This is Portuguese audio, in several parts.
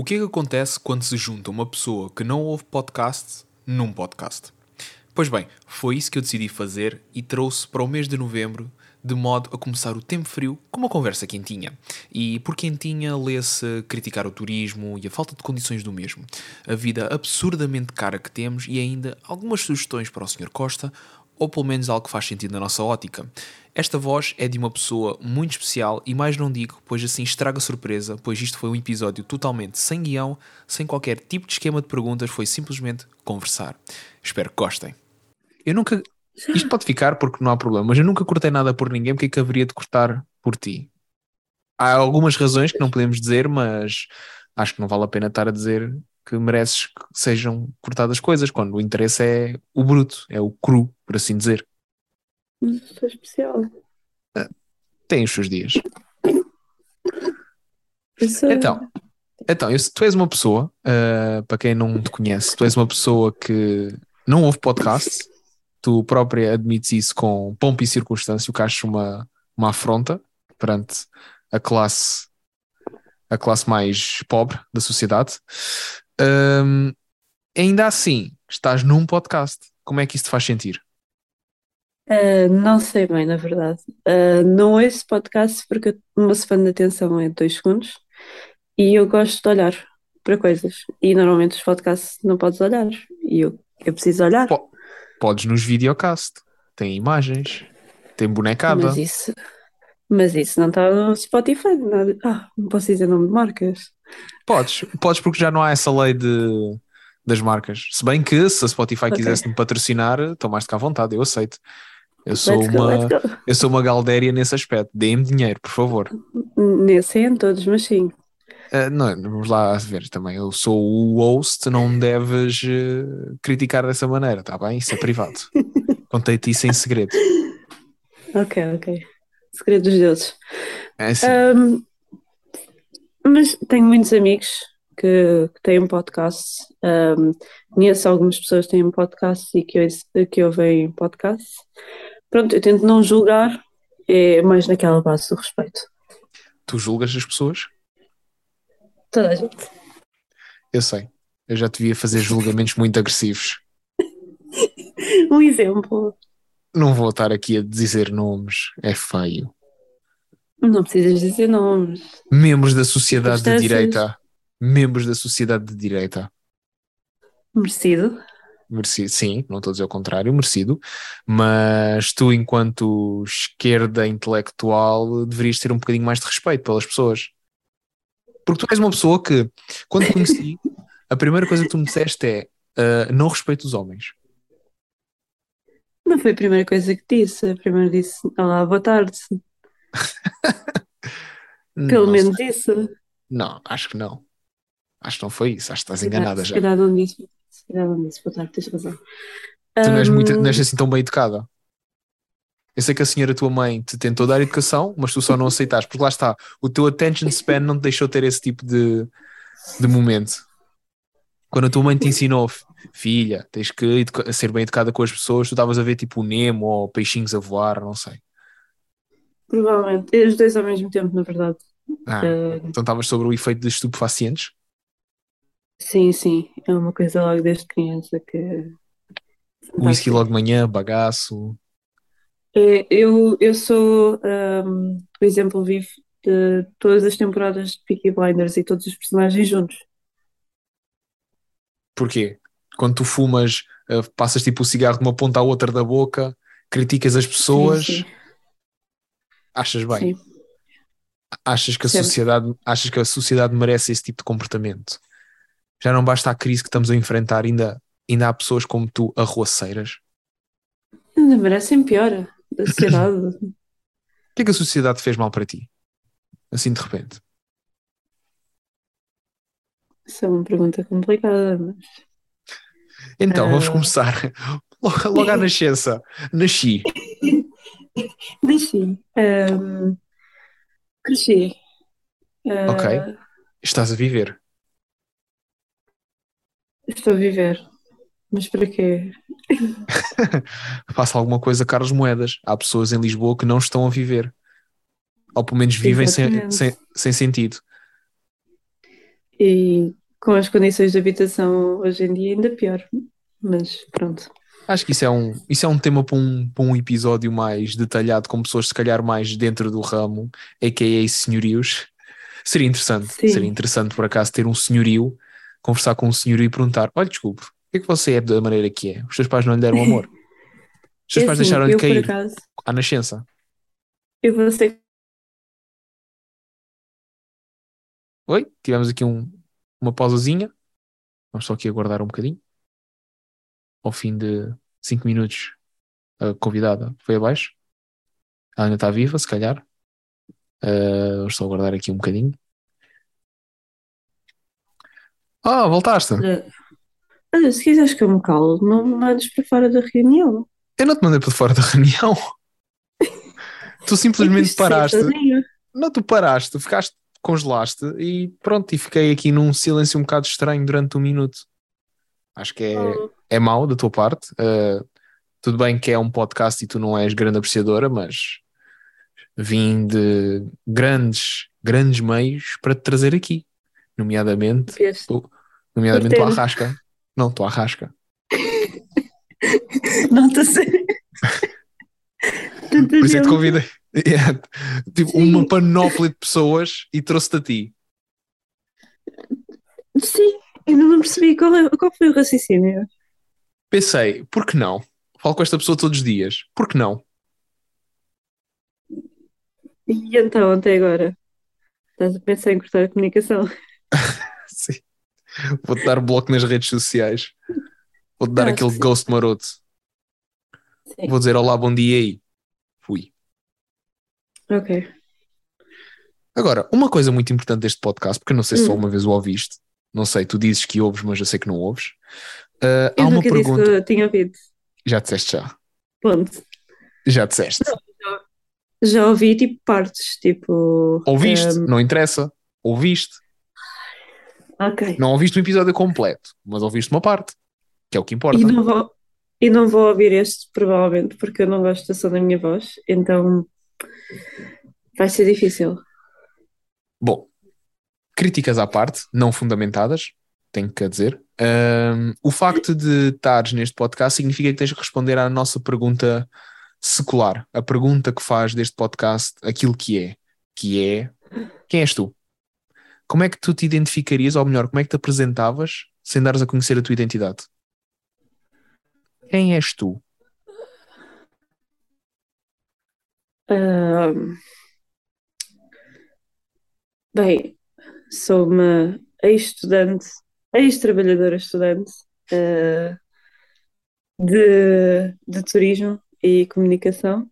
O que é que acontece quando se junta uma pessoa que não ouve podcast num podcast? Pois bem, foi isso que eu decidi fazer e trouxe para o mês de novembro, de modo a começar o tempo frio com uma conversa quentinha. E por quentinha lê-se criticar o turismo e a falta de condições do mesmo, a vida absurdamente cara que temos e ainda algumas sugestões para o Sr. Costa, ou pelo menos algo que faz sentido na nossa ótica. Esta voz é de uma pessoa muito especial e mais não digo, pois assim estraga a surpresa, pois isto foi um episódio totalmente sem guião, sem qualquer tipo de esquema de perguntas, foi simplesmente conversar. Espero que gostem. Eu nunca. Isto pode ficar porque não há problema, mas eu nunca cortei nada por ninguém, porque é que haveria de cortar por ti? Há algumas razões que não podemos dizer, mas acho que não vale a pena estar a dizer que mereces que sejam cortadas coisas, quando o interesse é o bruto, é o cru, por assim dizer. Mas sou especial. Tem os seus dias. Sou... Então, então eu- tu és uma pessoa, ah, para quem não te conhece, tu és uma pessoa que não ouve podcast, tu própria admites isso com pompa e circunstância, o que acho uma, uma afronta perante a classe, a classe mais pobre da sociedade. Ahm, ainda assim, estás num podcast. Como é que isso te faz sentir? Ah, não sei bem, na verdade. Ah, não ouço podcast porque o meu span de atenção é dois segundos e eu gosto de olhar para coisas. E normalmente os podcasts não podes olhar. E eu, eu preciso olhar. Po- Podes nos videocast, tem imagens, tem bonecada. Mas isso, mas isso não está no Spotify. Nada. Ah, não posso dizer nome de marcas. Podes, podes porque já não há essa lei de, das marcas. Se bem que se a Spotify Ok. quisesse me patrocinar, estou mais do que à vontade, eu aceito. Eu sou Let's uma, go. eu sou uma galdéria nesse aspecto. Deem-me dinheiro, por favor. Nesse é em todos, mas sim. Ah, não, vamos lá ver também. Eu sou o host, não me deves eh, criticar dessa maneira, tá bem? Isso é privado. Contei-te isso em segredo. Ok, ok. Segredo dos deuses. É assim. Ahm, mas tenho muitos amigos que, que têm um podcast. Ahm, conheço algumas pessoas que têm um podcast e que, ouço- que ouvem podcast. Pronto, eu tento não julgar, é mais naquela base do respeito. Tu julgas as pessoas? Toda a gente. Eu sei. Eu já te via fazer julgamentos muito agressivos. Um exemplo. Não vou estar aqui a dizer nomes, é feio. Não precisas dizer nomes. Membros da sociedade de direita. Membros da sociedade de direita. Merecido. Merecido, sim, não estou a dizer o contrário, merecido. Mas tu, enquanto esquerda intelectual, deverias ter um bocadinho mais de respeito pelas pessoas. Porque tu és uma pessoa que, quando te conheci, a primeira coisa que tu me disseste é ah, não respeito os homens. Não foi a primeira coisa que disse. A primeira disse: Olá, boa tarde. Pelo Não menos sei. isso. Não, acho que não. Acho que não foi isso. Acho que estás enganada se já. calhar não disse. Se calhar não disse. Boa tarde, tens razão. Tu não és, muito, não és assim tão bem educada. Eu sei que a senhora, tua mãe, te tentou dar educação, mas tu só não aceitaste, porque lá está, o teu attention span não te deixou ter esse tipo de, de momento. Quando a tua mãe te ensinou, "F- filha, tens que ser bem educada com as pessoas, tu estavas a ver tipo o Nemo ou peixinhos a voar, não sei. Provavelmente. Os dois ao mesmo tempo, na verdade. Ah, Ah, então estavas sobre o efeito de estupefacientes? sim, sim. É uma coisa logo desde criança que. O whisky logo de manhã, bagaço. É, eu, eu sou ahm, o exemplo vivo de todas as temporadas de Peaky Blinders e todos os personagens juntos. Porquê? Quando tu fumas, ah, passas tipo o cigarro de uma ponta à outra da boca, criticas as pessoas, Sim, achas bem? sim. Achas que a Sempre. sociedade, achas que a sociedade merece esse tipo de comportamento? Já não basta a crise que estamos a enfrentar, ainda, ainda há pessoas como tu, arruaceiras. Ainda merecem pior da sociedade. O que é que a sociedade fez mal para ti? Assim de repente. Isso é uma pergunta complicada, mas Então, vamos Ah. começar. Logo, logo à nascença. Nasci. Deixi. Ahm, cresci. Ah, Ok. Estás a viver. Estou a viver. Mas para quê? Faça alguma coisa, Carlos Moedas. Há pessoas em Lisboa que não estão a viver. Ou pelo menos vivem sem, sem, sem sentido. E com as condições de habitação hoje em dia ainda pior. Mas pronto. Acho que isso é um, isso é um tema para um, para um episódio mais detalhado, com pessoas se calhar mais dentro do ramo, a.k.a. senhorios. Seria interessante, Sim. seria interessante por acaso ter um senhorio, conversar com um senhorio e perguntar: olha, desculpe, por que é que você é da maneira que é? Os seus pais não lhe deram amor? Os seus pais deixaram-lhe cair acaso, à nascença? eu vou ser. Oi, tivemos aqui um, uma pausazinha. Vamos só aqui aguardar um bocadinho. Ao fim de 5 minutos, a convidada foi abaixo. Ela ainda está viva, se calhar. Uh, vamos só aguardar aqui um bocadinho. Ah, voltaste. Olha, olha, se quiseres que eu me calo, não me mandes para fora da reunião. Eu não te mandei para fora da reunião. tu simplesmente sei paraste. Não, tu paraste, ficaste, congelaste e pronto, e fiquei aqui num silêncio um bocado estranho durante um minuto. Acho que é, Oh, é mau da tua parte. Uh, tudo bem que é um podcast e tu não és grande apreciadora, mas vim de grandes, grandes meios para te trazer aqui, nomeadamente, vês? nomeadamente Curtendo. arrasca. Não, tua arrasca. Nota-se. Tanta Por isso é que te convidei. Yeah. Tipo, Sim. uma panóplia de pessoas e trouxe-te a ti. Sim, ainda não percebi qual, é, qual foi o raciocínio. Pensei, por que não? Falo com esta pessoa todos os dias. Por que não? E então, até agora? Estás a pensar em cortar a comunicação? Sim. Vou-te dar bloco nas redes sociais. Vou-te dar aquele sim. ghost maroto. Sim. Vou dizer olá, bom dia aí. Fui. Ok. Agora, uma coisa muito importante deste podcast, porque eu não sei se só Hum. uma vez o ouviste. Não sei, tu dizes que ouves, mas eu sei que não ouves. Ah, há Eu uma nunca disse pergunta. que eu tinha ouvido. Já disseste já. Ponto. Já disseste. Já ouvi tipo partes, tipo. Ouviste? ehm, Não interessa. Ouviste. ok. Não ouviste o episódio completo, mas ouviste uma parte, que é o que importa. E não vou, e não vou ouvir este, provavelmente, porque eu não gosto da som da minha voz, então vai ser difícil. Bom, críticas à parte, não fundamentadas, tenho que dizer. Ahm, o facto de estares neste podcast significa que tens de responder à nossa pergunta secular, a pergunta que faz deste podcast aquilo que é, que é quem és tu? Como é que tu te identificarias, ou melhor, como é que te apresentavas sem dares a conhecer a tua identidade? Quem és tu? Ahm, bem, sou uma ex-estudante, ex-trabalhadora estudante ah, de, de turismo e comunicação,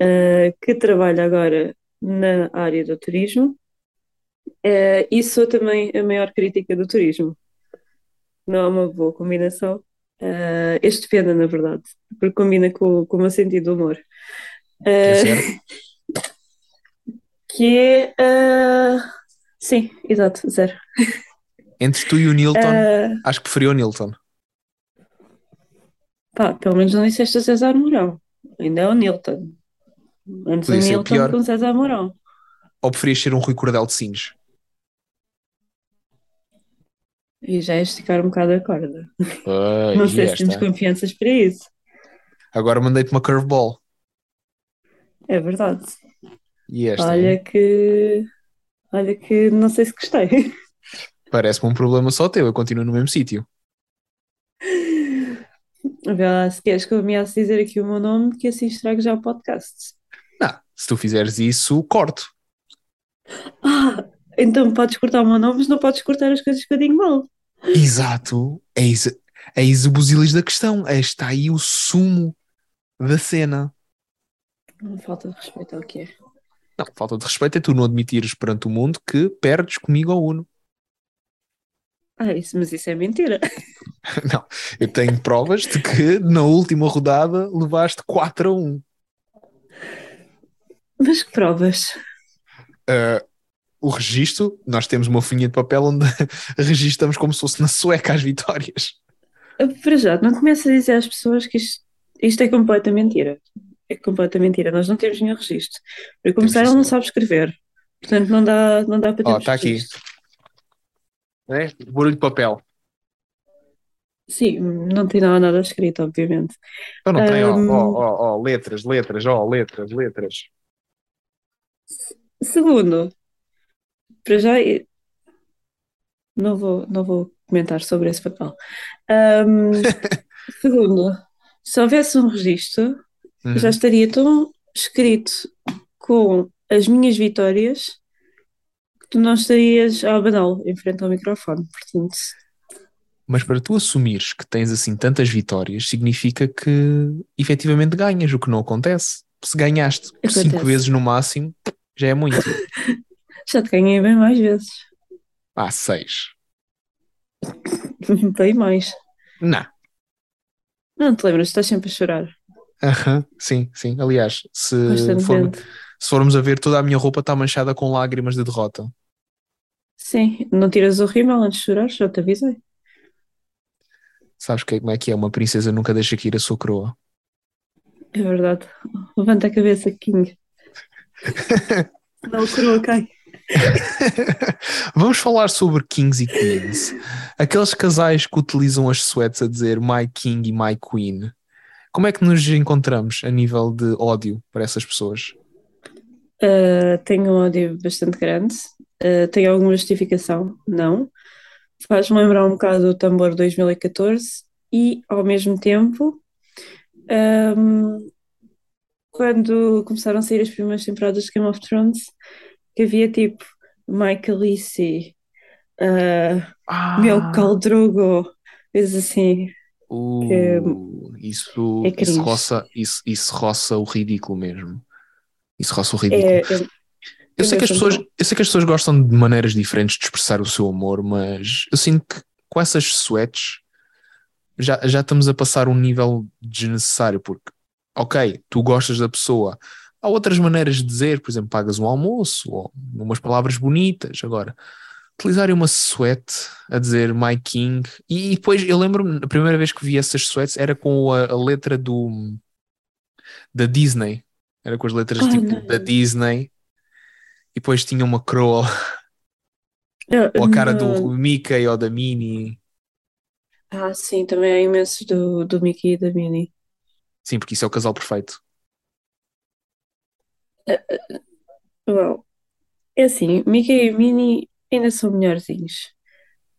ah, que trabalha agora na área do turismo, ah, e sou também a maior crítica do turismo. Não é uma boa combinação. Ah, este pena, na verdade, porque combina com, com o meu sentido de humor. Que zero? que é. ah, sim, exato, zero. Entre tu e o Nilton, Ah, acho que preferia o Nilton. pá, pelo menos não disseste o César Mourão. Ainda é o Nilton. Antes o Podia ser Nilton pior. com o César Mourão. Ou preferias ser um Rui Cordel de Sines? E já é esticar um bocado a corda. Não sei se temos esta? confianças para isso. Agora mandei-te uma curveball. É verdade. E esta? Olha hein? que. Olha que não sei se gostei. Parece-me um problema só teu, eu continuo no mesmo sítio. Vê lá, se queres que eu ameace dizer aqui o meu nome, que assim estrago já o podcast. Não, se tu fizeres isso, corto. Ah, então podes cortar o meu nome, mas não podes cortar as coisas que eu digo mal. Exato. Eis, eis o busilis da questão. Está aí o sumo da cena. Falta de respeito ao que é. Não, falta de respeito é tu não admitires perante o mundo que perdes comigo ao Uno. Ah, isso, mas isso é mentira. Não, eu tenho provas de que na última rodada levaste 4 a 1. Mas que provas? Uh, o registro, nós temos uma folhinha de papel onde registamos como se fosse na sueca as vitórias. Para já, não começa a dizer às pessoas que isto, isto é completa mentira. É completa mentira. Nós não temos nenhum registro. Para começar, sim, ele não sabe escrever. Portanto, não dá, não dá para Ó, termos está aqui. Registro. É? Barulho de papel. Sim, não tem nada, nada escrito, obviamente. Então não tem, ó, Ahm. ó, ó, ó, letras, letras, ó, letras, letras. Segundo, para já não vou, não vou comentar sobre esse papel. Ahm, segundo, se houvesse um registro, Uhum. já estaria tão escrito com as minhas vitórias tu não estarias a abaná-lo em frente ao microfone. Portanto, Mas para tu assumires que tens assim tantas vitórias, significa que efetivamente ganhas, o que não acontece. Se ganhaste por cinco Acontece. vezes no máximo, já é muito. já te ganhei bem mais vezes. Ah, seis. Bem mais. Não. Não te lembras, estás sempre a chorar. Aham, Sim, sim. Aliás, se, for- se formos a ver, toda a minha roupa está manchada com lágrimas de derrota. Sim, não tiras o rímel antes de chorar, já te avisei. Sabes que, como é que é? Uma princesa nunca deixa cair a sua coroa. É verdade. Levanta a cabeça, King. Não, a coroa cai. Vamos falar sobre kings e queens. Aqueles casais que utilizam as sweats a dizer my king e my queen. Como é que nos encontramos a nível de ódio para essas pessoas? Uh, tenho um ódio bastante grande. Uh, tenho alguma justificação? Não. Faz-me lembrar um bocado o Tambor 2014 e, ao mesmo tempo, um, quando começaram a sair as primeiras temporadas de Game of Thrones, que havia tipo Michael Lisi, uh, Ah, meu Khal Drogo, coisas assim. uh, isso, é isso, roça, isso, isso roça o ridículo mesmo. Isso roça o ridículo. É, é- Eu sei, que as eu pessoas, eu sei que as pessoas gostam de maneiras diferentes de expressar o seu amor, mas eu sinto que com essas sweats já, já estamos a passar um nível desnecessário, porque, ok, tu gostas da pessoa, há outras maneiras de dizer, por exemplo, pagas um almoço, ou umas palavras bonitas. Agora, utilizarem uma sweat a dizer My King, e, e depois eu lembro-me, a primeira vez que vi essas sweats era com a, a letra do da Disney, era com as letras tipo não. da Disney, e depois tinha uma coroa Eu- ou a cara no- do Mickey ou da Minnie. Ah, sim, também há imensos do, do Mickey e da Minnie. Sim, porque isso é o casal perfeito. Well, é assim, Mickey e Minnie ainda são melhorzinhos.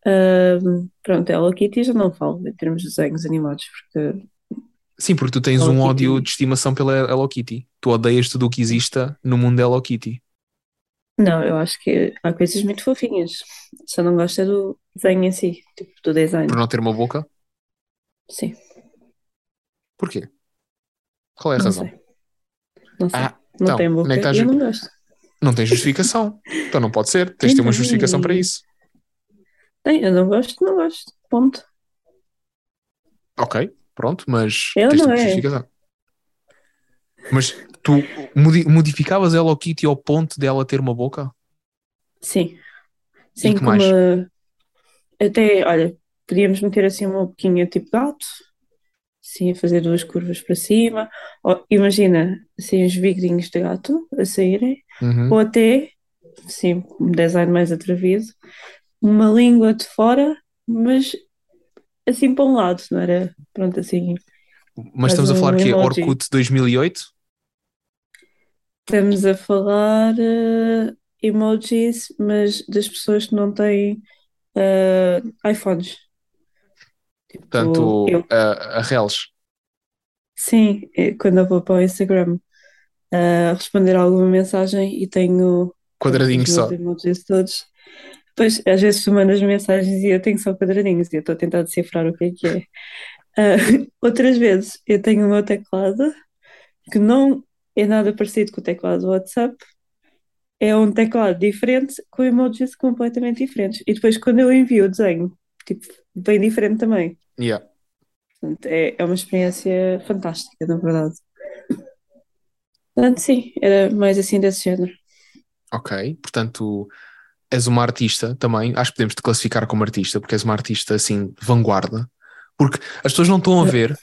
Ahm, pronto, Hello Kitty já não falo em termos de desenhos animados, porque Sim, porque tu tens Hello um Kitty. ódio de estimação pela Hello Kitty. Tu odeias tudo o que exista no mundo da Hello Kitty. não, eu acho que há coisas muito fofinhas. Só não gosto é do desenho em si, tipo do design. Por não ter uma boca? Sim, Porquê? Qual é a não razão? sei. Não sei. Ah, Não então, tem boca nem estás- eu não gosto. Não tem justificação. Então não pode ser. Tens de ter uma justificação para isso. Tem, eu não gosto, não gosto. Ponto. Ok, pronto, mas Eu tens não é. justificação. Mas tu modi- modificavas a Hello Kitty ao ponto dela ter uma boca? Sim. Sim, como mais? até, olha, podíamos meter assim uma boquinha tipo gato, assim, a fazer duas curvas para cima. Ou, imagina, assim, os bigodinhos de gato a saírem, Uhum. ou até, sim, um design mais atrevido, uma língua de fora, mas assim para um lado, não era? Pronto, assim. Mas estamos a falar um que é. Orkut 2008? Estamos a falar eh, emojis, mas das pessoas que não têm eh, iPhones. Tipo, Portanto, eu. a, a Reels. Sim, eh, quando eu vou para o Instagram a responder alguma mensagem e tenho Quadradinhos os só. emojis todos. Depois, às vezes tu mandas mensagens e eu tenho só quadradinhos e eu estou a tentar decifrar o que é que é. Ah, outras vezes eu tenho o meu teclado que não é nada parecido com o teclado do WhatsApp, é um teclado diferente com emojis completamente diferentes. E depois quando eu envio o desenho, tipo, bem diferente também. Yeah. Portanto, é, é uma experiência fantástica, na verdade. Portanto, sim, era mais assim desse género. Ok, portanto, és uma artista também. Acho que podemos te classificar como artista, porque és uma artista assim, vanguarda. Porque as pessoas não estão a ver.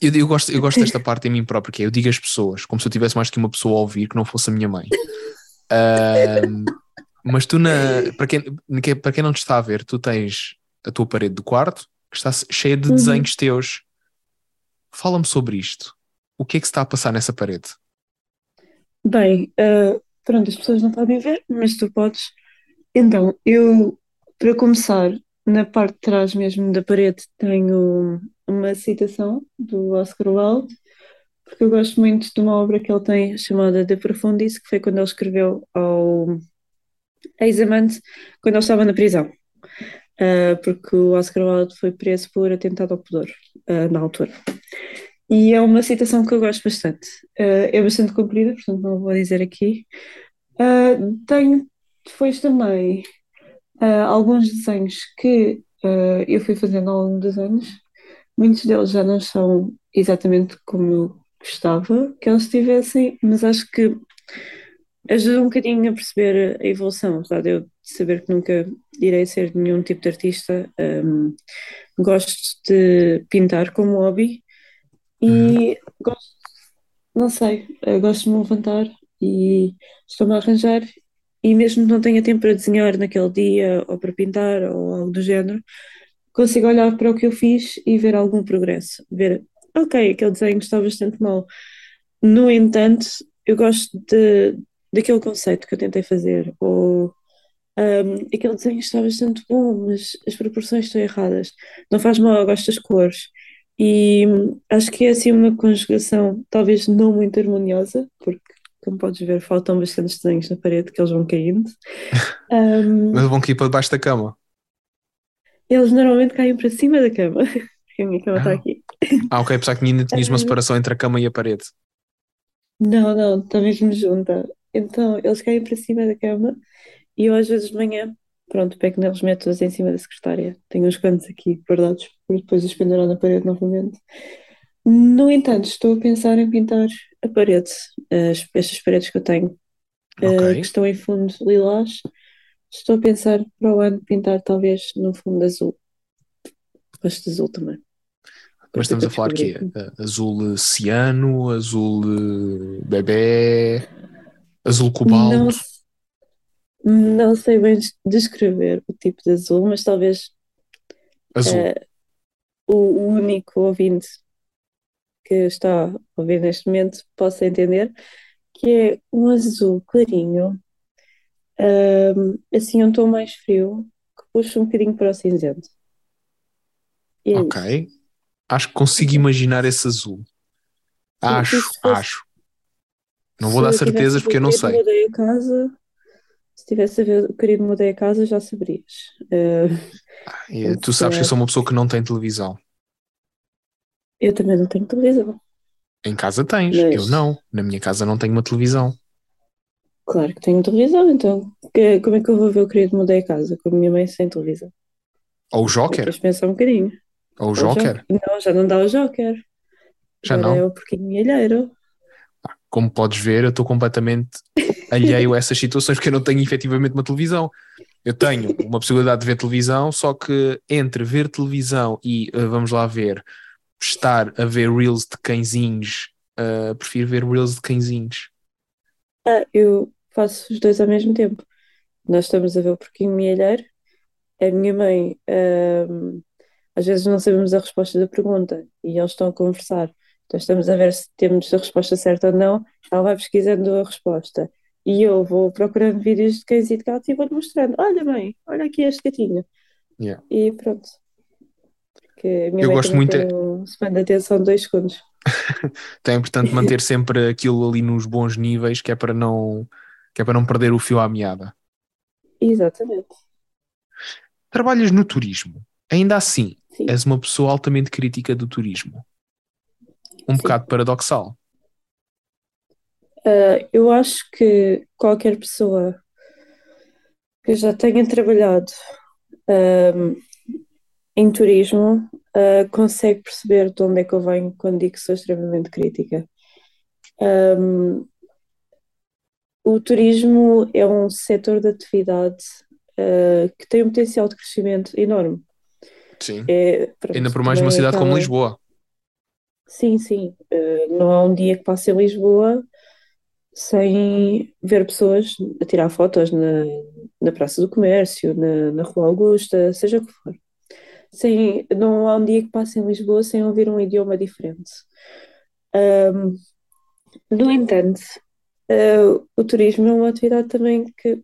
Eu, eu gosto, eu gosto desta parte em mim próprio, que é eu digo às pessoas, como se eu tivesse mais que uma pessoa a ouvir que não fosse a minha mãe. Ahm, Mas tu, na, para, quem, para quem não te está a ver, tu tens a tua parede do quarto que está cheia de Uhum. desenhos teus. Fala-me sobre isto. O que é que se está a passar nessa parede? Bem, ah, pronto, as pessoas não podem ver, mas tu podes. Então, eu, para começar, na parte de trás mesmo da parede, tenho uma citação do Oscar Wilde, porque eu gosto muito de uma obra que ele tem chamada De Profundis, que foi quando ele escreveu ao ex-amante, quando ele estava na prisão. Ah, porque o Oscar Wilde foi preso por atentado ao pudor, ah, na altura. E é uma citação que eu gosto bastante. Ah, é bastante comprida, portanto não vou dizer aqui. Tenho depois também ah, alguns desenhos que ah, eu fui fazendo ao longo dos anos. Muitos deles já não são exatamente como eu gostava que eles estivessem, mas acho que ajuda um bocadinho a perceber a evolução, apesar de eu saber que nunca irei ser nenhum tipo de artista. ahm, gosto de pintar como hobby e gosto, não sei, gosto de me levantar e estou-me a arranjar e mesmo que não tenha tempo para desenhar naquele dia ou para pintar ou algo do género, consigo olhar para o que eu fiz e ver algum progresso, ver, ok, aquele desenho está bastante mal. No entanto, eu gosto de, daquele conceito que eu tentei fazer, ou um, aquele desenho está bastante bom, mas as proporções estão erradas. Não faz mal, eu gosto das cores. E hum, acho que é assim uma conjugação talvez não muito harmoniosa, porque, como podes ver, faltam bastantes desenhos na parede que eles vão caindo. Um, Mas vão cair para debaixo da cama. eles normalmente caem para cima da cama, porque a minha cama está Ah. aqui. Ah, ok, pensava que ainda tinhas uma separação entre a cama e a parede. Não, não, está mesmo junta. Então, eles caem para cima da cama e eu às vezes de manhã, pronto, pego neles, meto-os em cima da secretária. Tenho uns quantos aqui guardados para depois os pendurar na parede novamente. No entanto, estou a pensar em pintar a parede, as, estas paredes que eu tenho, eh, Ok. que estão em fundo lilás. Estou a pensar para o ano pintar talvez no fundo azul. De azul também. Mas estamos a falar que é azul ciano, azul eh, bebê, azul cobalto. não sei bem des- descrever o tipo de azul, mas talvez Azul. eh, o, o único ouvinte que está a ouvir neste momento possa entender que é um azul clarinho, ahm, assim um tom mais frio, que puxa um bocadinho para o cinzento. É isso. ok. Acho que consigo imaginar esse azul. Acho, se fosse- acho. Não vou dar certezas porque eu não sei. Mudei a casa. Se tivesse a ver querido, mudei a casa, já saberias. Eh, E Tu sabes que eu sou uma pessoa que não tem televisão. Eu também não tenho televisão. Em casa tens, Mas- eu não. Na minha casa não tenho uma televisão. Claro que tenho televisão, então que- como é que eu vou ver o querido mudei a casa com a minha mãe sem televisão? Ou o Joker. Depois pensar um bocadinho. Ou o Ou Joker. Não, já não dá o Joker. Já Agora não. é o porquinho milheiro. Como podes ver, eu estou completamente alheio a essas situações porque eu não tenho efetivamente uma televisão. Eu tenho uma possibilidade de ver televisão, só que entre ver televisão e, eh, vamos lá ver, estar a ver reels de cãezinhos, eh, prefiro ver reels de cãezinhos. Ah, eu faço os dois ao mesmo tempo. Nós estamos a ver o porquinho milheiro. A minha mãe, ahm, às vezes não sabemos a resposta da pergunta e eles estão a conversar. Então estamos a ver se temos a resposta certa ou não. Ela vai pesquisando a resposta. E eu vou procurando vídeos de cães e de gatos e vou-lhe mostrando. Olha, mãe, olha aqui este gatinho. Yeah. E pronto. A minha Eu mãe gosto muito- tem um span de atenção de dois segundos. Então é importante manter sempre aquilo ali nos bons níveis, que é para não, que é para não perder o fio à meada. Exatamente. Trabalhas no turismo. Ainda assim, Sim. és uma pessoa altamente crítica do turismo. Um Sim. bocado paradoxal. Uh, eu acho que qualquer pessoa que já tenha trabalhado um, em turismo uh, consegue perceber de onde é que eu venho quando digo que sou extremamente crítica. Um, o turismo é um setor de atividade uh, que tem um potencial de crescimento enorme. Sim. É, Ainda por mais numa cidade como Lisboa. Sim, sim. Uh, não há um dia que passe em Lisboa sem ver pessoas a tirar fotos na, na Praça do Comércio, na, na Rua Augusta, seja o que for. Sem, não há um dia que passe em Lisboa sem ouvir um idioma diferente. Um, no entanto, uh, o turismo é uma atividade também que,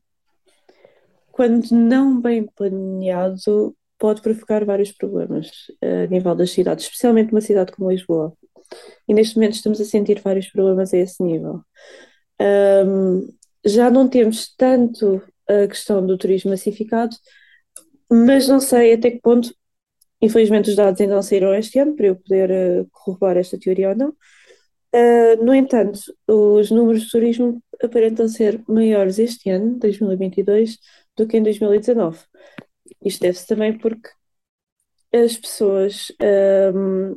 quando não bem planeado, pode provocar vários problemas uh, a nível das cidades, especialmente uma cidade como Lisboa. E neste momento estamos a sentir vários problemas a esse nível. Um, já não temos tanto a questão do turismo massificado, mas não sei até que ponto, infelizmente os dados ainda não saíram este ano para eu poder uh, corroborar esta teoria ou não. Uh, no entanto, os números de turismo aparentam ser maiores este ano, 2022, do que em 2019. Isto deve-se também porque as pessoas um,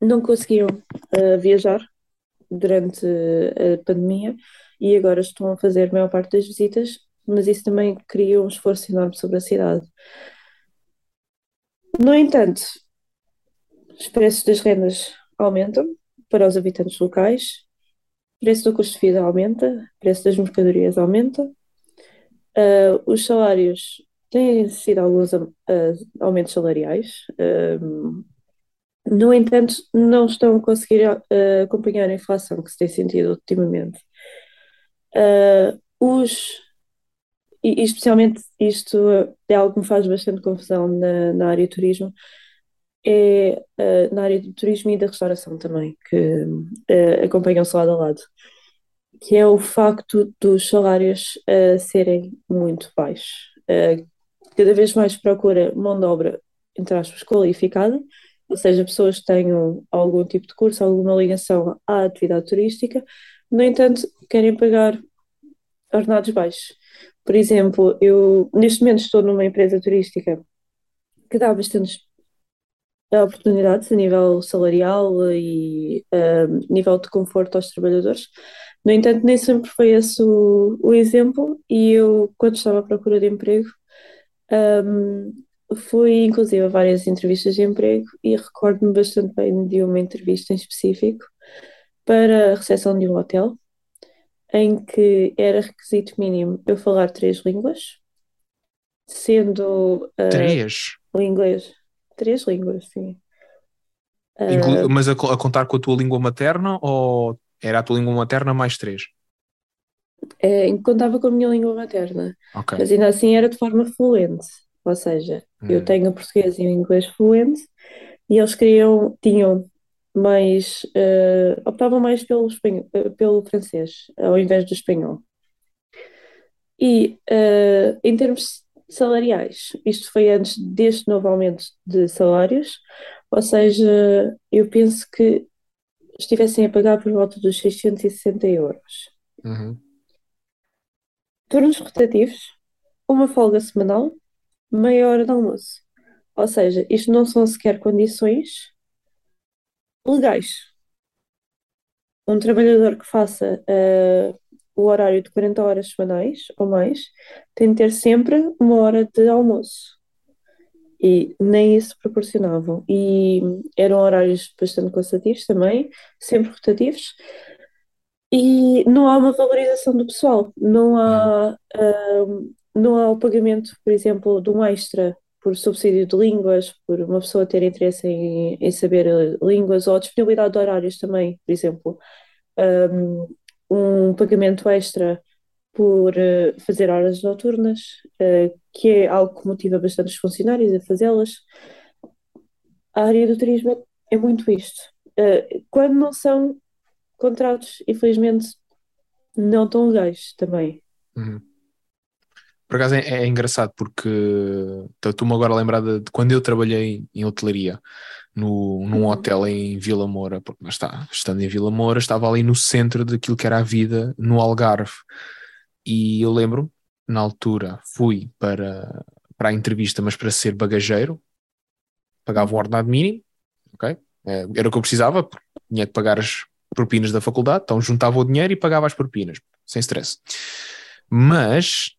não conseguiam uh, viajar durante a pandemia e agora estão a fazer a maior parte das visitas, mas isso também cria um esforço enorme sobre a cidade. No entanto, os preços das rendas aumentam para os habitantes locais, o preço do custo de vida aumenta, o preço das mercadorias aumenta, uh, os salários têm sido alguns uh, aumentos salariais, uh, no entanto, não estão a conseguir acompanhar a inflação que se tem sentido ultimamente. Os, e, especialmente isto é algo que me faz bastante confusão na, na área do turismo, é uh, na área do turismo e da restauração também, que uh, acompanham-se lado a lado, que é o facto dos salários uh, serem muito baixos. cada vez mais procura mão de obra, entre aspas, qualificada, ou seja, pessoas que tenham algum tipo de curso, alguma ligação à atividade turística, no entanto, querem pagar ordenados baixos. Por exemplo, eu neste momento estou numa empresa turística que dá bastantes oportunidades a nível salarial e uh, nível de conforto aos trabalhadores. No entanto, nem sempre foi esse o, o exemplo, e eu, quando estava à procura de emprego, um, Fui, inclusive, a várias entrevistas de emprego e recordo-me bastante bem de uma entrevista em específico para a recepção de um hotel, em que era requisito mínimo eu falar três línguas, sendo uh, três? o inglês. Três línguas, sim. Uh, mas a, a, contar com a tua língua materna ou era a tua língua materna mais três? É, contava com a minha língua materna, okay. mas ainda assim era de forma fluente. Ou seja, hum. eu tenho o português e o inglês fluente e eles queriam, tinham mais, uh, optavam mais pelo, espanhol, eh, pelo francês ao invés do espanhol. E uh, em termos salariais, isto foi antes deste novo aumento de salários, ou seja, eu penso que estivessem a pagar por volta dos 660 euros. Uhum. Turnos rotativos, uma folga semanal meia hora de almoço. Ou seja, isto não são sequer condições legais. Um trabalhador que faça uh, o horário de 40 horas semanais ou mais tem de ter sempre uma hora de almoço. E nem isso proporcionavam. E eram horários bastante cansativos também, sempre rotativos. E não há uma valorização do pessoal, não há uh, não há o pagamento, por exemplo, de um extra por subsídio de línguas, por uma pessoa ter interesse em, em saber eh, línguas, ou disponibilidade de horários também, por exemplo, um, um pagamento extra por uh, fazer horas noturnas, uh, que é algo que motiva bastante os funcionários a fazê-las. A área do turismo é muito isto. Uh, quando não são contratos, infelizmente, não tão legais também. Uhum. Por acaso é, é engraçado porque estou-me agora a lembrar de, de, quando eu trabalhei em hotelaria no, num uhum. hotel em Vila Moura, porque está, estando em Vila Moura, estava ali no centro daquilo que era a vida no Algarve. E eu lembro, na altura, fui para, para a entrevista, mas para ser bagageiro, pagava um ordenado mínimo, ok? É, era o que eu precisava, tinha que pagar as propinas da faculdade, então juntava o dinheiro e pagava as propinas, sem stress. Mas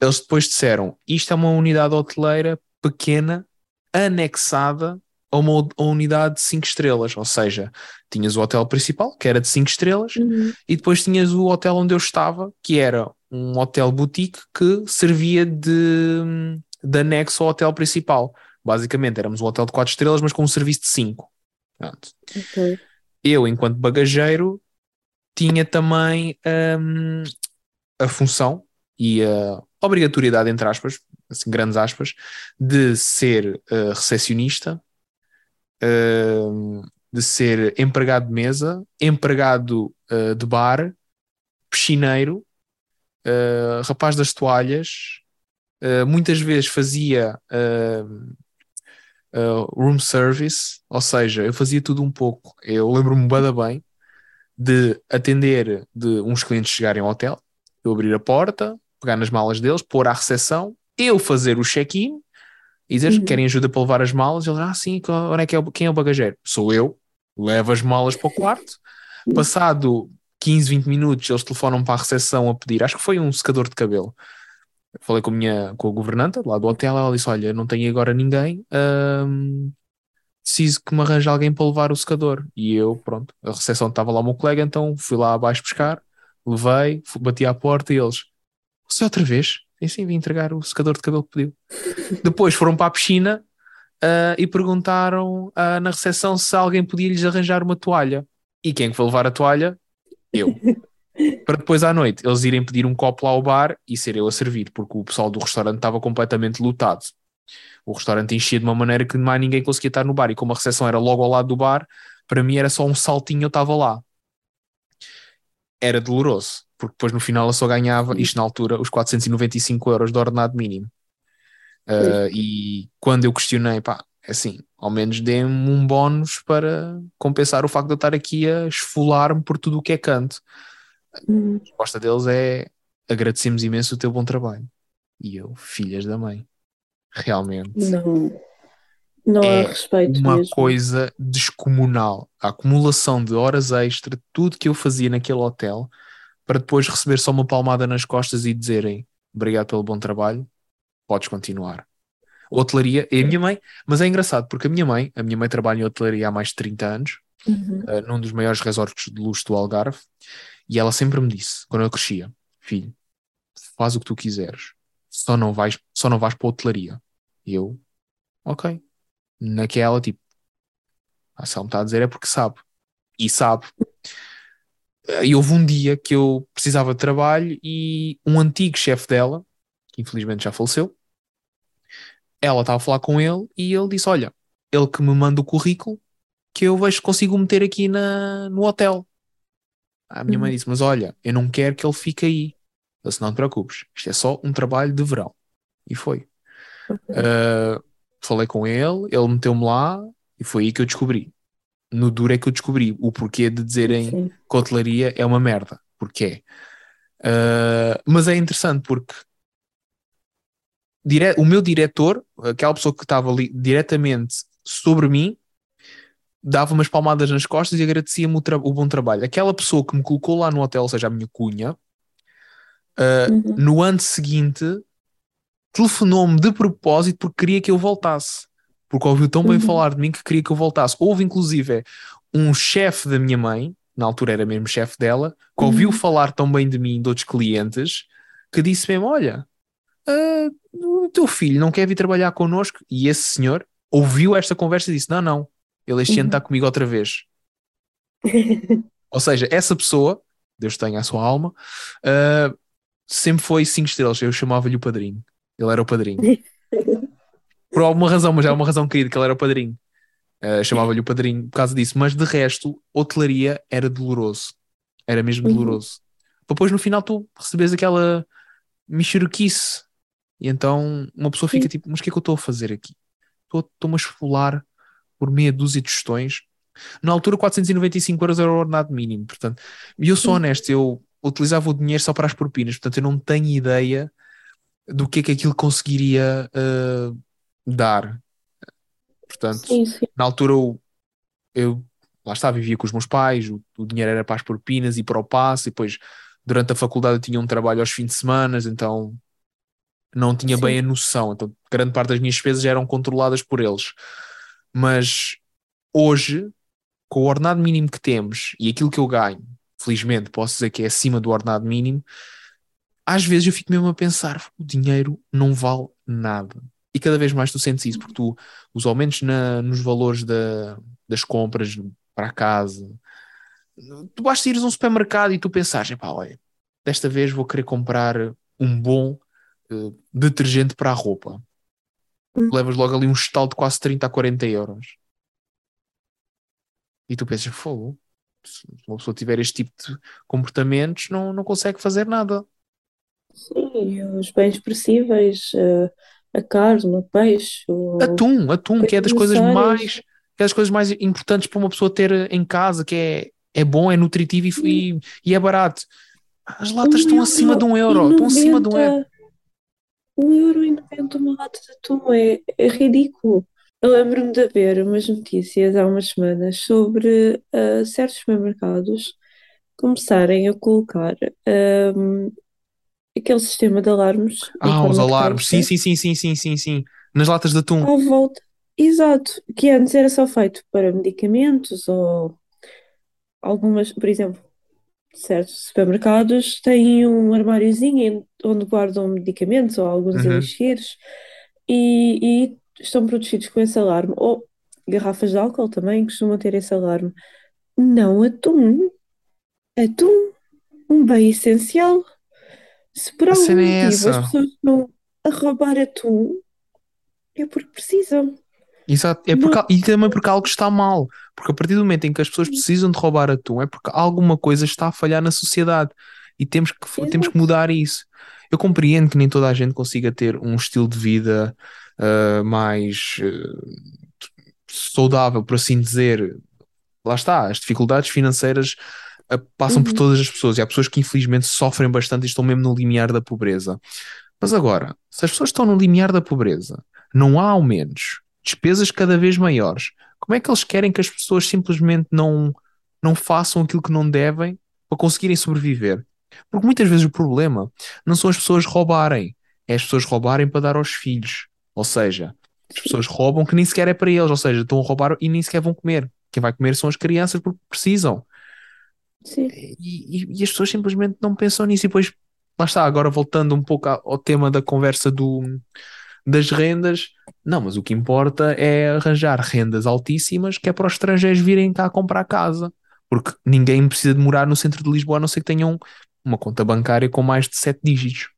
eles depois disseram: isto é uma unidade hoteleira pequena, anexada a uma, a unidade de 5 estrelas, ou seja, tinhas o hotel principal, que era de 5 estrelas, Uhum. e depois tinhas o hotel onde eu estava, que era um hotel boutique que servia de, de anexo ao hotel principal. Basicamente, éramos um hotel de 4 estrelas, mas com um serviço de 5. Ok. Eu, enquanto bagageiro, tinha também hum, a função e a obrigatoriedade, entre aspas, assim, grandes aspas, de ser uh, recepcionista, uh, de ser empregado de mesa, empregado uh, de bar, piscineiro, rapaz das toalhas, muitas vezes fazia room service, ou seja, eu fazia tudo um pouco. Eu lembro-me bada bem de atender de uns clientes chegarem ao hotel, eu abrir a porta, pegar nas malas deles, pôr à recepção, eu fazer o check-in e dizer Uhum. querem ajuda para levar as malas. Eles, ah, sim, onde é que é o, quem é o bagageiro? Sou eu, levo as malas para o quarto. Passado 15, 20 minutos, eles telefonam para a recepção a pedir, acho que foi um secador de cabelo. Falei com a minha com a governanta lá do hotel, ela disse: Olha, não tenho agora ninguém, hum, preciso que me arranje alguém para levar o secador. E eu, pronto, a recepção estava lá o meu colega, então fui lá abaixo buscar, levei, fui- bati à porta e eles: Você outra vez? Sim, sim, vim entregar o secador de cabelo que pediu. Depois foram para a piscina ah, e perguntaram ah, na recepção se alguém podia lhes arranjar uma toalha. E quem que foi levar a toalha? Eu. Para depois à noite eles irem pedir um copo lá ao bar e ser eu a servir, porque o pessoal do restaurante estava completamente lotado. O restaurante enchia de uma maneira que mais ninguém conseguia estar no bar. E como a recepção era logo ao lado do bar, para mim era só um saltinho, eu estava lá. Era doloroso, porque depois no final eu só ganhava, isto na altura, os 495 euros de ordenado mínimo. Uh, e quando eu questionei, pá, assim, ao menos dê-me um bónus para compensar o facto de eu estar aqui a esfolar-me por tudo o que é canto. Uhum. A resposta deles é agradecemos imenso o teu bom trabalho. E eu, filhas da mãe, realmente Não, não há É respeito uma mesmo. coisa descomunal. A acumulação de horas extra, tudo que eu fazia naquele hotel, para depois receber só uma palmada nas costas e dizerem obrigado pelo bom trabalho, podes continuar. Hotelaria, e a minha mãe, mas é engraçado porque a minha mãe, a minha mãe trabalha em hotelaria há mais de 30 anos, Uhum. uh, num dos maiores resorts de luxo do Algarve, e ela sempre me disse, quando eu crescia, filho, faz o que tu quiseres, só não vais, só não vais para a hotelaria. E eu, ok. Naquela, tipo, ah, se ela me está a dizer é porque sabe. E sabe. E houve um dia que eu precisava de trabalho e um antigo chefe dela, que infelizmente já faleceu, ela estava a falar com ele e ele disse: Olha, ele que me manda o currículo que eu vejo que consigo meter aqui na, no hotel. A minha mãe Uhum. disse: Mas olha, eu não quero que ele fique aí. Eu disse: Não te preocupes, isto é só um trabalho de verão. E foi. Uh, falei com ele, ele meteu-me lá e foi aí que eu descobri. No duro é que eu descobri o porquê de dizerem Sim. que a hotelaria é uma merda. Porquê? Uh, mas é interessante porque dire- o meu diretor, aquela pessoa que estava ali diretamente sobre mim, dava umas palmadas nas costas e agradecia-me o, tra- o bom trabalho. Aquela pessoa que me colocou lá no hotel, ou seja, a minha cunha, uh, Uhum. no ano seguinte telefonou-me de propósito porque queria que eu voltasse. Porque ouviu tão bem Uhum. falar de mim que queria que eu voltasse. Houve inclusive um chefe da minha mãe, na altura era mesmo chefe dela, que ouviu Uhum. falar tão bem de mim de outros clientes, que disse mesmo: Olha, ah, o teu filho não quer vir trabalhar connosco? E esse senhor ouviu esta conversa e disse: Não, não, ele este ano Uhum. está comigo outra vez. Ou seja, essa pessoa, Deus tenha a sua alma, ah, sempre foi cinco estrelas. Eu chamava-lhe o padrinho. Ele era o padrinho. Por alguma razão, mas é uma razão querida que ele era o padrinho. Ah, chamava-lhe o padrinho por causa disso. Mas de resto, hotelaria era doloroso. Era mesmo Uhum. doloroso. Para depois no final tu recebes aquela mexeruquice. E então uma pessoa fica tipo: Mas o que é que eu estou a fazer aqui? Estou- Estou-me a esfolar por meia dúzia de tostões. Na altura, 495 euros era o ordenado mínimo. Portanto, e eu sou Uhum. honesto, eu utilizava o dinheiro só para as propinas. Portanto, eu não tenho ideia do que é que aquilo conseguiria ah, dar. Portanto, Sim, sim. na altura eu, eu lá está, vivia com os meus pais, o, o dinheiro era para as propinas e para o passe, e depois durante a faculdade eu tinha um trabalho aos fins de semana, então não tinha Sim. bem a noção. Então, grande parte das minhas despesas eram controladas por eles. Mas hoje, com o ordenado mínimo que temos e aquilo que eu ganho, felizmente posso dizer que é acima do ordenado mínimo, às vezes eu fico mesmo a pensar: o dinheiro não vale nada. E cada vez mais tu sentes isso, porque tu, os aumentos na, nos valores da, das compras para a casa, tu basta ires a um supermercado e tu pensares: pá, olha, desta vez vou querer comprar um bom uh, detergente para a roupa. Hum. Levas logo ali um estalo de quase 30 a 40 euros. E tu pensas, fogo, se uma pessoa tiver este tipo de comportamentos, não, não consegue fazer nada. Sim, os bens perecíveis, uh, a carne, o peixe, o... Atum, atum, que é das coisas mais que é das coisas mais importantes para uma pessoa ter em casa, que é, é bom, é nutritivo e, e, e é barato. As latas um estão acima de um euro, estão acima de um euro. Um euro e noventa uma lata de atum é, é ridículo. Eu lembro-me de ver umas notícias há umas semanas sobre uh, certos supermercados começarem a colocar um, aquele sistema de alarmes. Ah, os alarmes, sim, sim, sim, sim, sim, sim, sim. Nas latas de atum. À volta. Exato, que antes era só feito para medicamentos ou algumas, por exemplo, certos supermercados têm um armáriozinho onde guardam medicamentos ou alguns uhum. elixires e, e, estão protegidos com esse alarme. Ou garrafas de álcool também costumam ter esse alarme. Não atum. Atum, um bem essencial. Se por algum é motivo as pessoas estão a roubar atum, é porque precisam. Exato, é porque, e também porque algo está mal. Porque a partir do momento em que as pessoas precisam de roubar atum, é porque alguma coisa está a falhar na sociedade e temos que, temos que mudar isso. Eu compreendo que nem toda a gente consiga ter um estilo de vida uh, mais uh, saudável, por assim dizer. Lá está, as dificuldades financeiras passam uhum. por todas as pessoas e há pessoas que infelizmente sofrem bastante e estão mesmo no limiar da pobreza. Mas agora, se as pessoas estão no limiar da pobreza, não há aumentos despesas cada vez maiores. Como é que eles querem que as pessoas simplesmente não, não façam aquilo que não devem para conseguirem sobreviver? Porque muitas vezes o problema não são as pessoas roubarem, é as pessoas roubarem para dar aos filhos. Ou seja, as pessoas roubam que nem sequer é para eles, ou seja, estão a roubar e nem sequer vão comer. Quem vai comer são as crianças porque precisam. Sim. E, e, e as pessoas simplesmente não pensam nisso. E depois, lá está, agora voltando um pouco ao tema da conversa do, das rendas. Não, mas o que importa é arranjar rendas altíssimas que é para os estrangeiros virem cá comprar casa. Porque ninguém precisa de morar no centro de Lisboa a não ser que tenham uma conta bancária com mais de sete dígitos.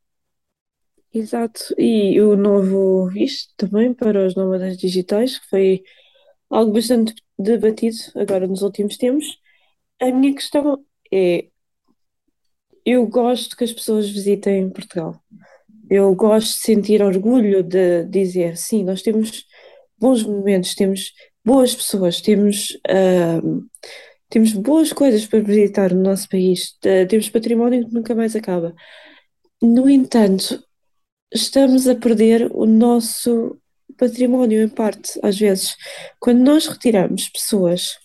Exato. E o novo visto também para os nómadas digitais, que foi algo bastante debatido agora nos últimos tempos. A minha questão é: eu gosto que as pessoas visitem Portugal. Eu gosto de sentir orgulho de dizer, sim, nós temos bons momentos, temos boas pessoas, temos, uh, temos boas coisas para visitar no nosso país, uh, temos património que nunca mais acaba. No entanto, estamos a perder o nosso património em parte, às vezes. Quando nós retiramos pessoas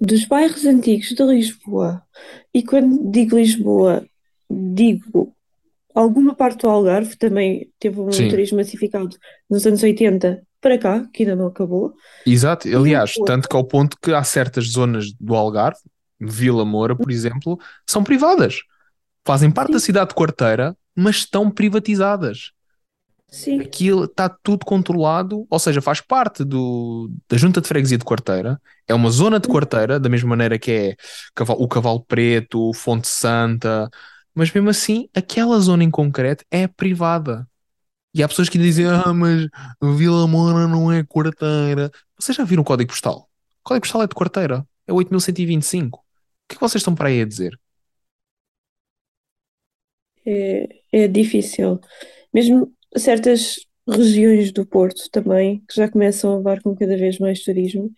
dos bairros antigos de Lisboa, e quando digo Lisboa, digo alguma parte do Algarve também teve um Sim. turismo massificado nos anos 80 para cá, que ainda não acabou. Exato, aliás, tanto que ao ponto que há certas zonas do Algarve, Vila Moura, por exemplo, são privadas. Fazem parte Sim. da cidade de quarteira, mas estão privatizadas. Sim. Aquilo está tudo controlado, ou seja, faz parte do, da junta de freguesia de quarteira, é uma zona de quarteira, da mesma maneira que é o Cavalo Preto, Fonte Santa, mas mesmo assim, aquela zona em concreto é privada. E há pessoas que dizem, ah, mas Vila Moura não é quarteira. Vocês já viram o código postal? O código postal é de quarteira, é 8125. O que é que vocês estão para aí a dizer? É, é difícil. Mesmo certas regiões do Porto também, que já começam a levar com cada vez mais turismo,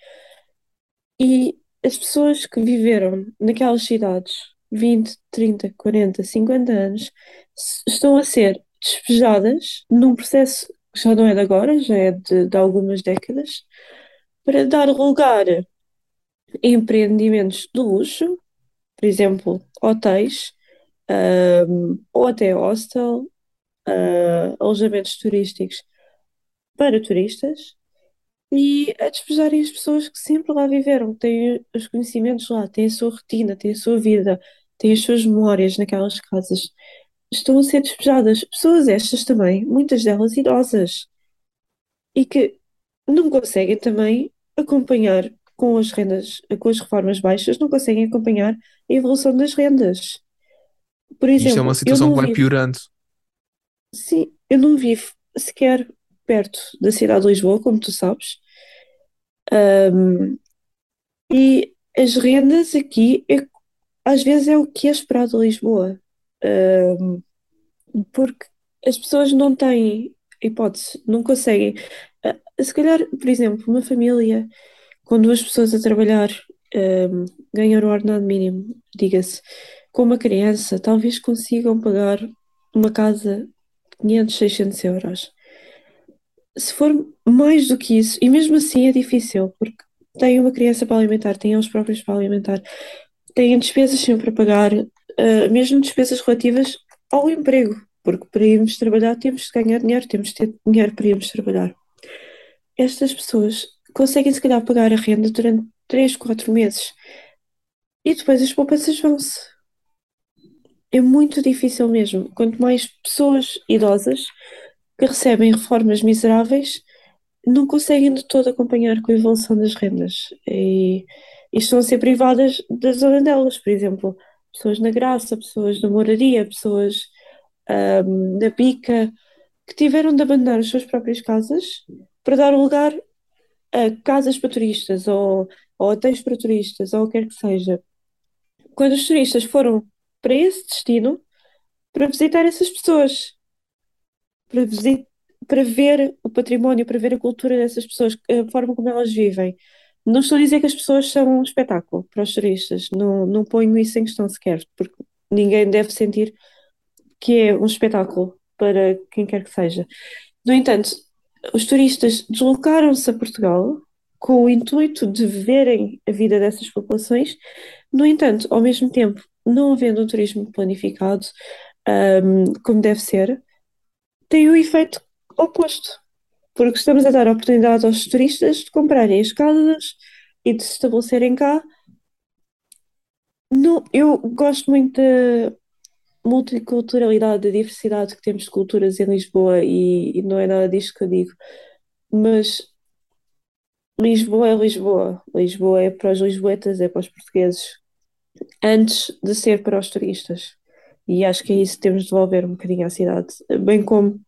e as pessoas que viveram naquelas cidades 20, 30, 40, 50 anos estão a ser despejadas num processo que já não é de agora, já é de, de algumas décadas, para dar lugar a empreendimentos de luxo, por exemplo, hotéis, um, ou até hostel, uh, alojamentos turísticos para turistas, e a despejarem as pessoas que sempre lá viveram, que têm os conhecimentos lá, têm a sua rotina, têm a sua vida, têm as suas memórias naquelas casas. Estão a ser despejadas. Pessoas estas também, muitas delas idosas, e que não conseguem também acompanhar com as rendas, com as reformas baixas, não conseguem acompanhar a evolução das rendas. Por E isto é uma exemplo, situação que vai vivo, piorando. Sim, eu não vivo sequer perto da cidade de Lisboa, como tu sabes, Ahm, e as rendas aqui é- às vezes é o que é esperado de Lisboa, Ahm, porque as pessoas não têm hipótese, não conseguem. Ah, se calhar, por exemplo, uma família com duas pessoas a trabalhar, ahm, ganhar o ordenado mínimo, diga-se, com uma criança, talvez consigam pagar uma casa 500, 600 euros. Se for mais do que isso, e mesmo assim é difícil, porque têm uma criança para alimentar, têm eles próprios para alimentar, têm despesas sempre a pagar, ah, mesmo despesas relativas ao emprego, porque para irmos trabalhar temos de ganhar dinheiro, temos de ter dinheiro para irmos trabalhar. Estas pessoas conseguem, se calhar, pagar a renda durante 3, 4 meses e depois as poupanças vão-se. É muito difícil mesmo. Quanto mais pessoas idosas que recebem reformas miseráveis não conseguem de todo acompanhar com a evolução das rendas e, e estão a ser privadas da zona delas, por exemplo, pessoas na Graça, pessoas na Moraria, pessoas ahm, na Pica, que tiveram de abandonar as suas próprias casas para dar lugar a casas para turistas ou, ou hotéis para turistas ou o que quer que seja. Quando os turistas foram para esse destino para visitar essas pessoas para, visi- para ver o património, para ver a cultura dessas pessoas, a forma como elas vivem. Não estou a dizer que as pessoas são um espetáculo para os turistas, não, não ponho isso em questão sequer, porque ninguém deve sentir que é um espetáculo para quem quer que seja. No entanto, os turistas deslocaram-se a Portugal com o intuito de verem a vida dessas populações, no entanto, ao mesmo tempo, não havendo um turismo planificado, ahm, como deve ser, tem o efeito oposto, porque estamos a dar a oportunidade aos turistas de comprarem as casas e de se estabelecerem cá. Eu gosto muito da multiculturalidade, da diversidade que temos de culturas em Lisboa e, e não é nada disto que eu digo, mas Lisboa é Lisboa. Lisboa é para os lisboetas, é para os portugueses, antes de ser para os turistas. E acho que é isso que temos de devolver um bocadinho à cidade, bem como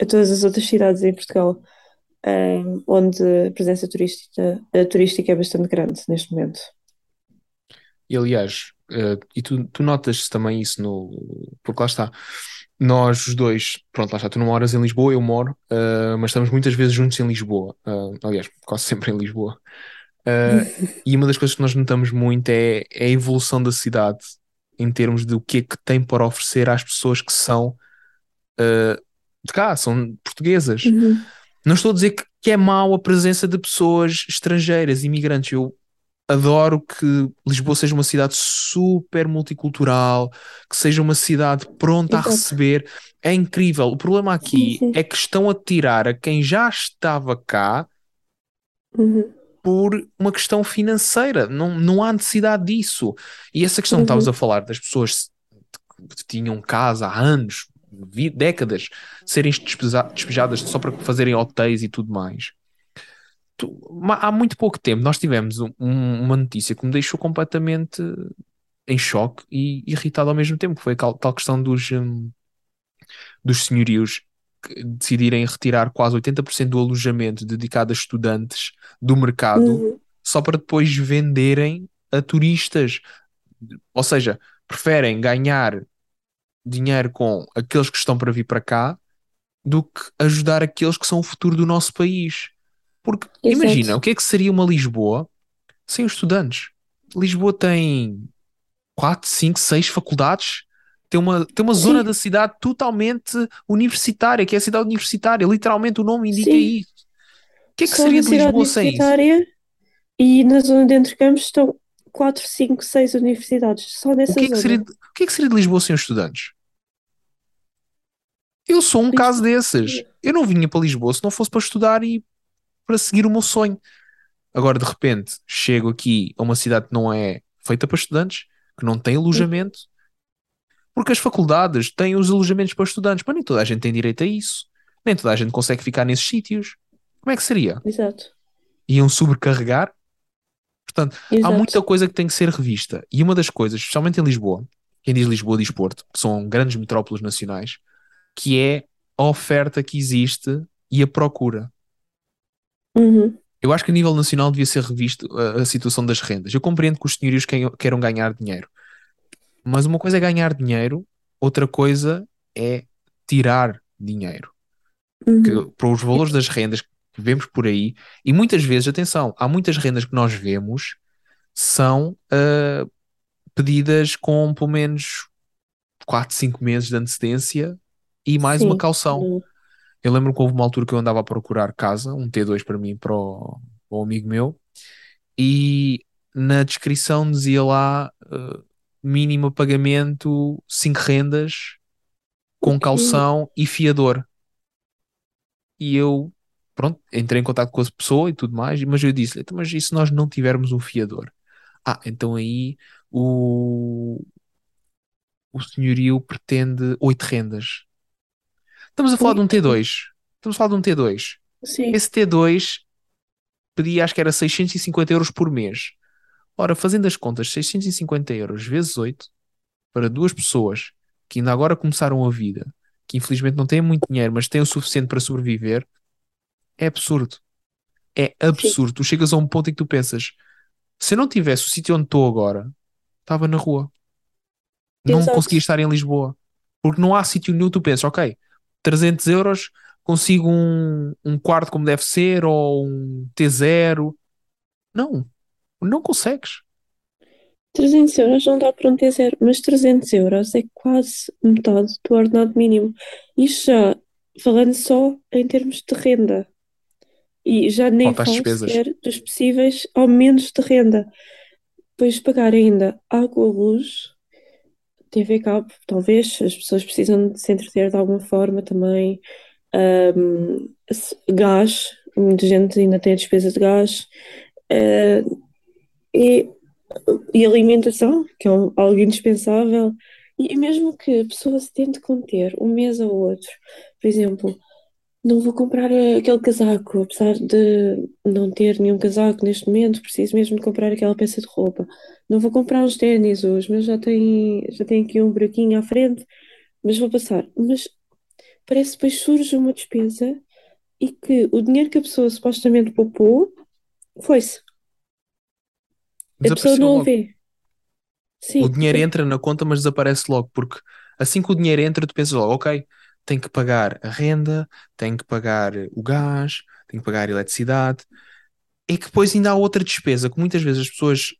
a todas as outras cidades em Portugal, eh, onde a presença turística, a turística é bastante grande neste momento. E aliás, eh, e tu, tu notas também isso no. Porque lá está. Nós os dois, pronto, lá está, tu não moras em Lisboa, eu moro, eh, mas estamos muitas vezes juntos em Lisboa. Eh, aliás, quase sempre em Lisboa. E uma das coisas que nós notamos muito é, é a evolução da cidade em termos de o que é que tem para oferecer às pessoas que são eh, de cá, são portuguesas. Uhum, Não estou a dizer que, que é mau a presença de pessoas estrangeiras, imigrantes. Eu adoro que Lisboa seja uma cidade super multicultural, que seja uma cidade pronta a exato. receber. É incrível. O problema Sim, aqui sim. é que estão a tirar a quem já estava cá Uhum, por uma questão financeira. Não, não há necessidade disso. E essa questão que estavas uhum, a falar das pessoas que tinham casa há anos, vi- décadas, serem despejadas só para fazerem hotéis e tudo mais. Há muito pouco tempo nós tivemos um- um- uma notícia que me deixou completamente em choque e irritado ao mesmo tempo, que foi a tal questão dos, hum, dos senhorios decidirem retirar quase 80% do alojamento dedicado a estudantes do mercado uhum, só para depois venderem a turistas. Ou seja, preferem ganhar dinheiro com aqueles que estão para vir para cá do que ajudar aqueles que são o futuro do nosso país. Porque imagina, exato. o que é que seria uma Lisboa sem os estudantes? Lisboa tem 4, 5, 6 faculdades, tem uma, tem uma zona Sim, da cidade totalmente universitária, que é a cidade universitária, literalmente o nome indica sim. isso. O que é que Só seria de Lisboa sem isso? universitária e na zona de Entre Campos estão 4, 5, 6 universidades, só O nessa que é que seria zona. de, o que é que seria de Lisboa sem os estudantes? Eu sou um caso Lisboa. desses. Eu não vinha para Lisboa se não fosse para estudar e para seguir o meu sonho. Agora, de repente, chego aqui a uma cidade que não é feita para estudantes, que não tem alojamento, porque as faculdades têm os alojamentos para estudantes, mas nem toda a gente tem direito a isso. Nem toda a gente consegue ficar nesses sítios. Como é que seria? Exato. Iam sobrecarregar? Portanto, há Exato. muita coisa que tem que ser revista. E uma das coisas, especialmente em Lisboa, quem diz Lisboa diz Porto, que são grandes metrópoles nacionais, que é a oferta que existe e a procura. Uhum. Eu acho que a nível nacional devia ser revisto a, a situação das rendas. Eu compreendo que os senhorios queiram ganhar dinheiro. Mas uma coisa é ganhar dinheiro, outra coisa é tirar dinheiro. Uhum. Que, para os valores das rendas que vemos por aí, e muitas vezes, atenção, há muitas rendas que nós vemos são ah, pedidas com pelo menos 4, 5 meses de antecedência e mais uma Sim. caução. Uhum. Eu lembro que houve uma altura que eu andava a procurar casa, um T2 para mim, para o, para o amigo meu, e na descrição dizia lá uh, mínimo pagamento 5 rendas com calção e fiador. E eu, pronto, entrei em contato com a pessoa e tudo mais, mas eu disse-lhe, "Então, mas e se nós não tivermos um fiador? Ah, então aí o, o senhorio pretende 8 rendas. Estamos a falar de um T2. Estamos a falar de um T2. Sim. Esse T2 pedia, acho que era 650 euros por mês. Ora, fazendo as contas, 650 euros vezes 8 para duas pessoas que ainda agora começaram a vida, que infelizmente não têm muito dinheiro, mas têm o suficiente para sobreviver, é absurdo. É absurdo. Tu chegas a um ponto em que tu pensas: se eu não tivesse o sítio onde estou agora, estava na rua. Não Exato. conseguia estar em Lisboa. Porque não há sítio nenhum, tu pensas, ok, 300 euros consigo um, um quarto como deve ser ou um T0. Não, não consegues. 300 euros não dá para um T0, mas 300 euros é quase metade do ordenado mínimo. Isto já falando só em termos de renda. E já nem falo sequer dos possíveis aumentos de renda. Depois pagar ainda água, luz, TV cabo, talvez, as pessoas precisam de se entreter de alguma forma também. Se- gás, muita gente ainda tem a despesa de gás. Ah, e, e alimentação, que é um- algo indispensável. E mesmo que a pessoa se tente conter um mês ou outro, por exemplo, não vou comprar aquele casaco, apesar de não ter nenhum casaco neste momento, preciso mesmo de comprar aquela peça de roupa. Não vou comprar uns ténis hoje, mas já tem, já tem aqui um buraquinho à frente, mas vou passar. Mas parece que depois surge uma despesa e que o dinheiro que a pessoa supostamente poupou foi-se. A pessoa não o logo. vê. Sim, O dinheiro entra na conta, mas desaparece logo, porque assim que o dinheiro entra, tu pensas logo, ok, tenho que pagar a renda, tenho que pagar o gás, tenho que pagar a eletricidade. É que depois ainda há outra despesa que muitas vezes as pessoas.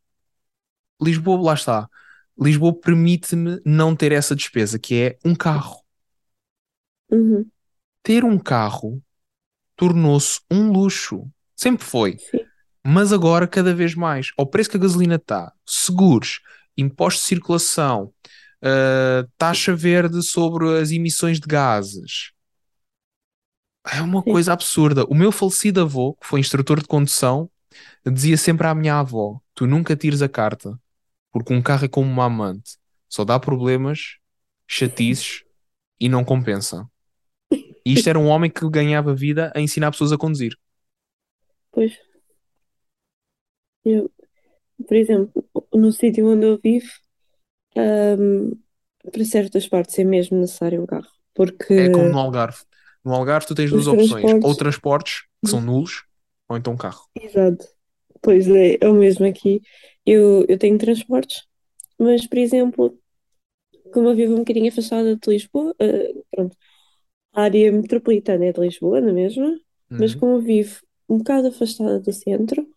Lisboa, lá está. Lisboa permite-me não ter essa despesa, que é um carro. Uhum, Ter um carro tornou-se um luxo. Sempre foi. sim, Mas agora cada vez mais. Ao preço que a gasolina está, seguros, impostos de circulação, uh, taxa verde sobre as emissões de gases. É uma Sim. coisa absurda. O meu falecido avô, que foi instrutor de condução, dizia sempre à minha avó: Tu nunca tires a carta, porque um carro é como uma amante, só dá problemas, chatices e não compensa. E isto era um homem que ganhava vida a ensinar pessoas a conduzir. pois. Eu, por exemplo, no sítio onde eu vivo, ahm, para certas partes é mesmo necessário um carro, porque É como no Algarve. No Algarve tu tens duas opções: transportes. ou transportes, que são nulos, ou então carro. Exato. Pois é, é o mesmo aqui. Eu, eu tenho transportes, mas, por exemplo, como eu vivo um bocadinho afastada de Lisboa, eh, pronto, a área metropolitana é de Lisboa, não é mesmo? Mas Uhum. como eu vivo um bocado afastada do centro,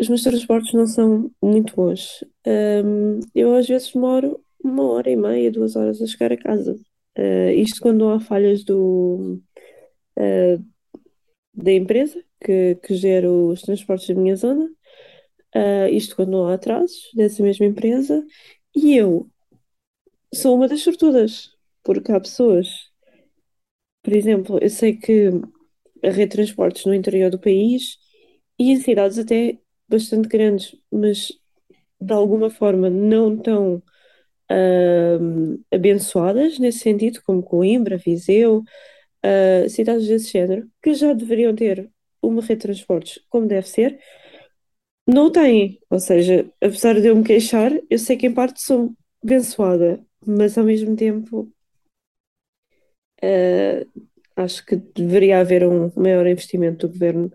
os meus transportes não são muito bons. Ahm, eu às vezes demoro uma hora e meia, duas horas a chegar a casa. Ah, isto quando há falhas do, ah, da empresa que, que gera os transportes da minha zona. Ah, isto quando não há atrasos dessa mesma empresa. E eu sou uma das sortudas, porque há pessoas, por exemplo, eu sei que a rede de transportes no interior do país e em cidades até bastante grandes, mas de alguma forma não tão ahm, abençoadas nesse sentido, como Coimbra, Viseu, ah, cidades desse género, que já deveriam ter uma rede de transportes como deve ser, não têm. Ou seja, apesar de eu me queixar, eu sei que em parte sou abençoada, mas ao mesmo tempo ah, acho que deveria haver um maior investimento do governo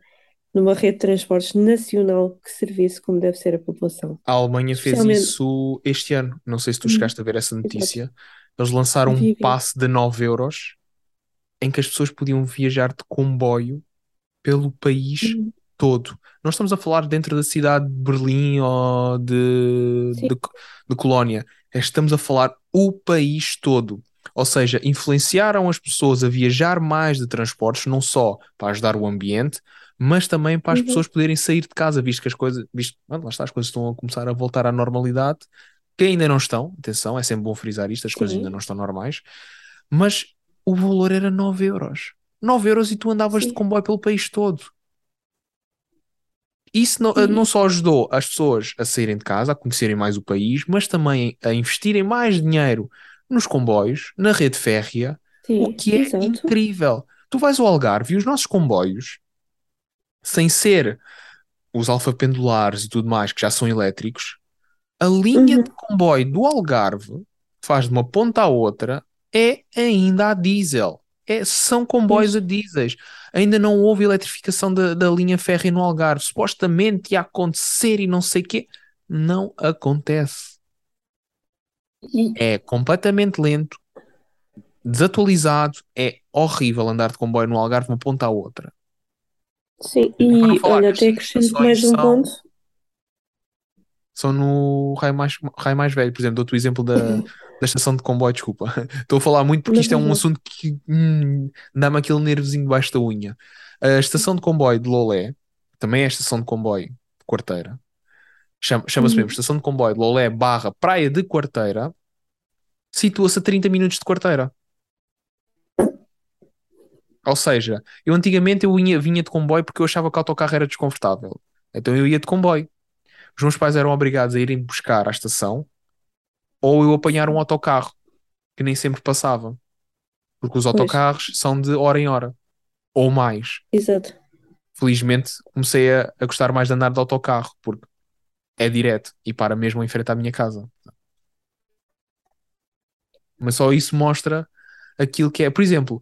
numa rede de transportes nacional que servisse como deve ser a população. A Alemanha fez Especialmente. isso este ano. Não sei se tu Hum, chegaste a ver essa notícia. Eles lançaram um passe de 9 euros em que as pessoas podiam viajar de comboio pelo país Hum, todo. Não estamos a falar dentro da cidade de Berlim ou de, de, de Colónia. Estamos a falar o país todo. Ou seja, influenciaram as pessoas a viajar mais de transportes, não só para ajudar o ambiente, mas também para as Uhum. pessoas poderem sair de casa, visto que as coisas, visto, lá está, as coisas estão a começar a voltar à normalidade, que ainda não estão, atenção, é sempre bom frisar isto, as coisas Sim. ainda não estão normais, mas o valor era 9 euros. 9 euros e tu andavas de Sim. comboio pelo país todo. Isso não, E- não só ajudou as pessoas a saírem de casa, a conhecerem mais o país, mas também a investirem mais dinheiro nos comboios, na rede férrea, o que é exato. incrível. Tu vais ao Algarve e os nossos comboios, sem ser os alfapendulares e tudo mais, que já são elétricos, a linha Uhum. de comboio do Algarve, que faz de uma ponta à outra, é ainda a diesel. É, são comboios Pois. a diesel. Ainda não houve eletrificação da, da linha férrea no Algarve. Supostamente ia acontecer e não sei o quê. Não acontece. E, É completamente lento, desatualizado, é horrível andar de comboio no Algarve de uma ponta à outra. Sim, e olha, até acrescento mais um são- ponto. São no raio mais, raio mais velho. Por exemplo, dou-te o exemplo da, da estação de comboio, desculpa. Estou a falar muito porque isto é um assunto que hum, dá-me aquele nervozinho debaixo da unha. A estação de comboio de Lolé, também é a estação de comboio de Quarteira, chama- chama-se Uhum. mesmo Estação de Comboio de Lolé barra Praia de Quarteira, situa-se a 30 minutos de Quarteira. Ou seja, eu antigamente eu vinha, vinha de comboio porque eu achava que o autocarro era desconfortável. Então eu ia de comboio. Os meus pais eram obrigados a irem buscar à estação ou eu apanhar um autocarro, que nem sempre passava. Porque os Pois. autocarros são de hora em hora, ou mais. Exato. Felizmente comecei a, a gostar mais de andar de autocarro, porque é direto e para mesmo em frente à minha casa. Mas só isso mostra aquilo que é. Por exemplo,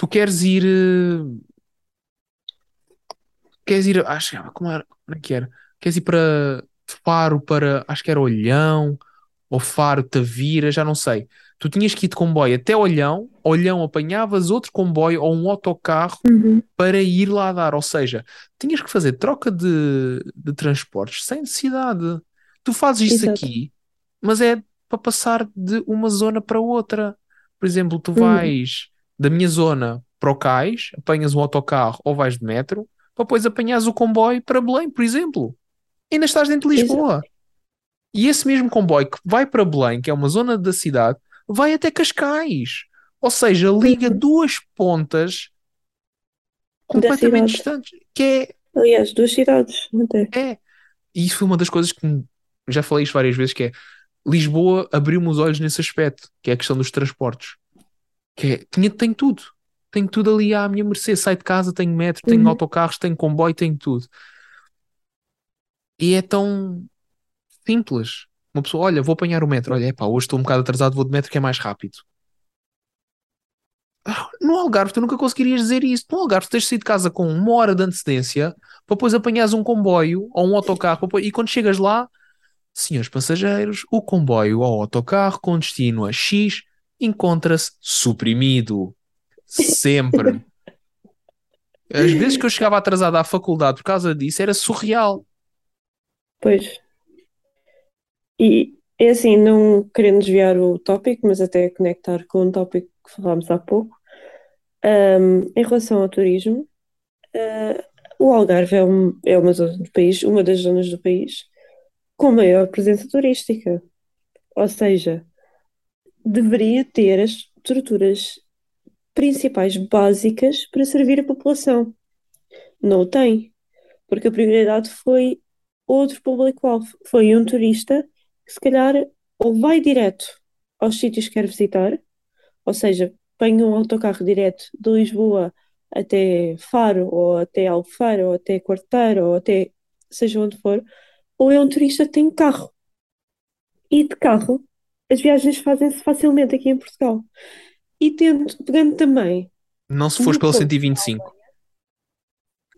tu queres ir. eh, Queres ir. Acho que como era, como é que era? Queres ir para Faro para. Acho que era Olhão ou Faro, Tavira, já não sei. Tu tinhas que ir de comboio até Olhão, Olhão apanhavas outro comboio ou um autocarro Uhum. para ir lá dar. Ou seja, tinhas que fazer troca de, de transportes sem necessidade. Tu fazes isso Exato. aqui, mas é para passar de uma zona para outra. Por exemplo, tu Uhum. Da minha zona para o Cais, apanhas um autocarro ou vais de metro, para depois apanhas o comboio para Belém, por exemplo. Ainda estás dentro de Exato. Lisboa. E esse mesmo comboio que vai para Belém, que é uma zona da cidade, vai até Cascais. Ou seja, liga Uhum. duas pontas completamente distantes. Que Aliás, duas cidades, é, é. E isso foi uma das coisas que me- já falei isto várias vezes, que é Lisboa abriu-me os olhos nesse aspecto, que é a questão dos transportes. Que é, tinha, tem tudo. Tenho tudo ali à minha mercê. Saio de casa, tenho metro, tenho Uhum. autocarros, tenho comboio, tenho tudo. E é tão simples. Uma pessoa, olha, vou apanhar o metro. Olha, epá, hoje estou um bocado atrasado, vou de metro que é mais rápido. Ah, No Algarve, tu nunca conseguirias dizer isso. No Algarve, tu tens de sair de casa com uma hora de antecedência para depois apanhares um comboio ou um autocarro. depois- E quando chegas lá, senhores passageiros, o comboio ou autocarro com destino a X encontra-se suprimido. Sempre. As vezes que eu chegava atrasado à faculdade por causa disso era surreal. Pois. E é assim, não querendo desviar o tópico, mas até conectar com um tópico que falámos há pouco. Ahm, em relação ao turismo, ah, o Algarve é, um- é uma zona do país, uma das zonas do país com maior presença turística. Ou seja, deveria ter as estruturas principais básicas para servir a população. não o tem, porque a prioridade foi outro público-alvo. Foi um turista que se calhar ou vai direto aos sítios que quer visitar, ou seja, apanha um autocarro direto de Lisboa até Faro, ou até Albufeira, ou até Quarteira, ou até seja onde for, ou é um turista que tem carro. E de carro, as viagens fazem-se facilmente aqui em Portugal. E tendo, pegando também. Não se fores pela 125.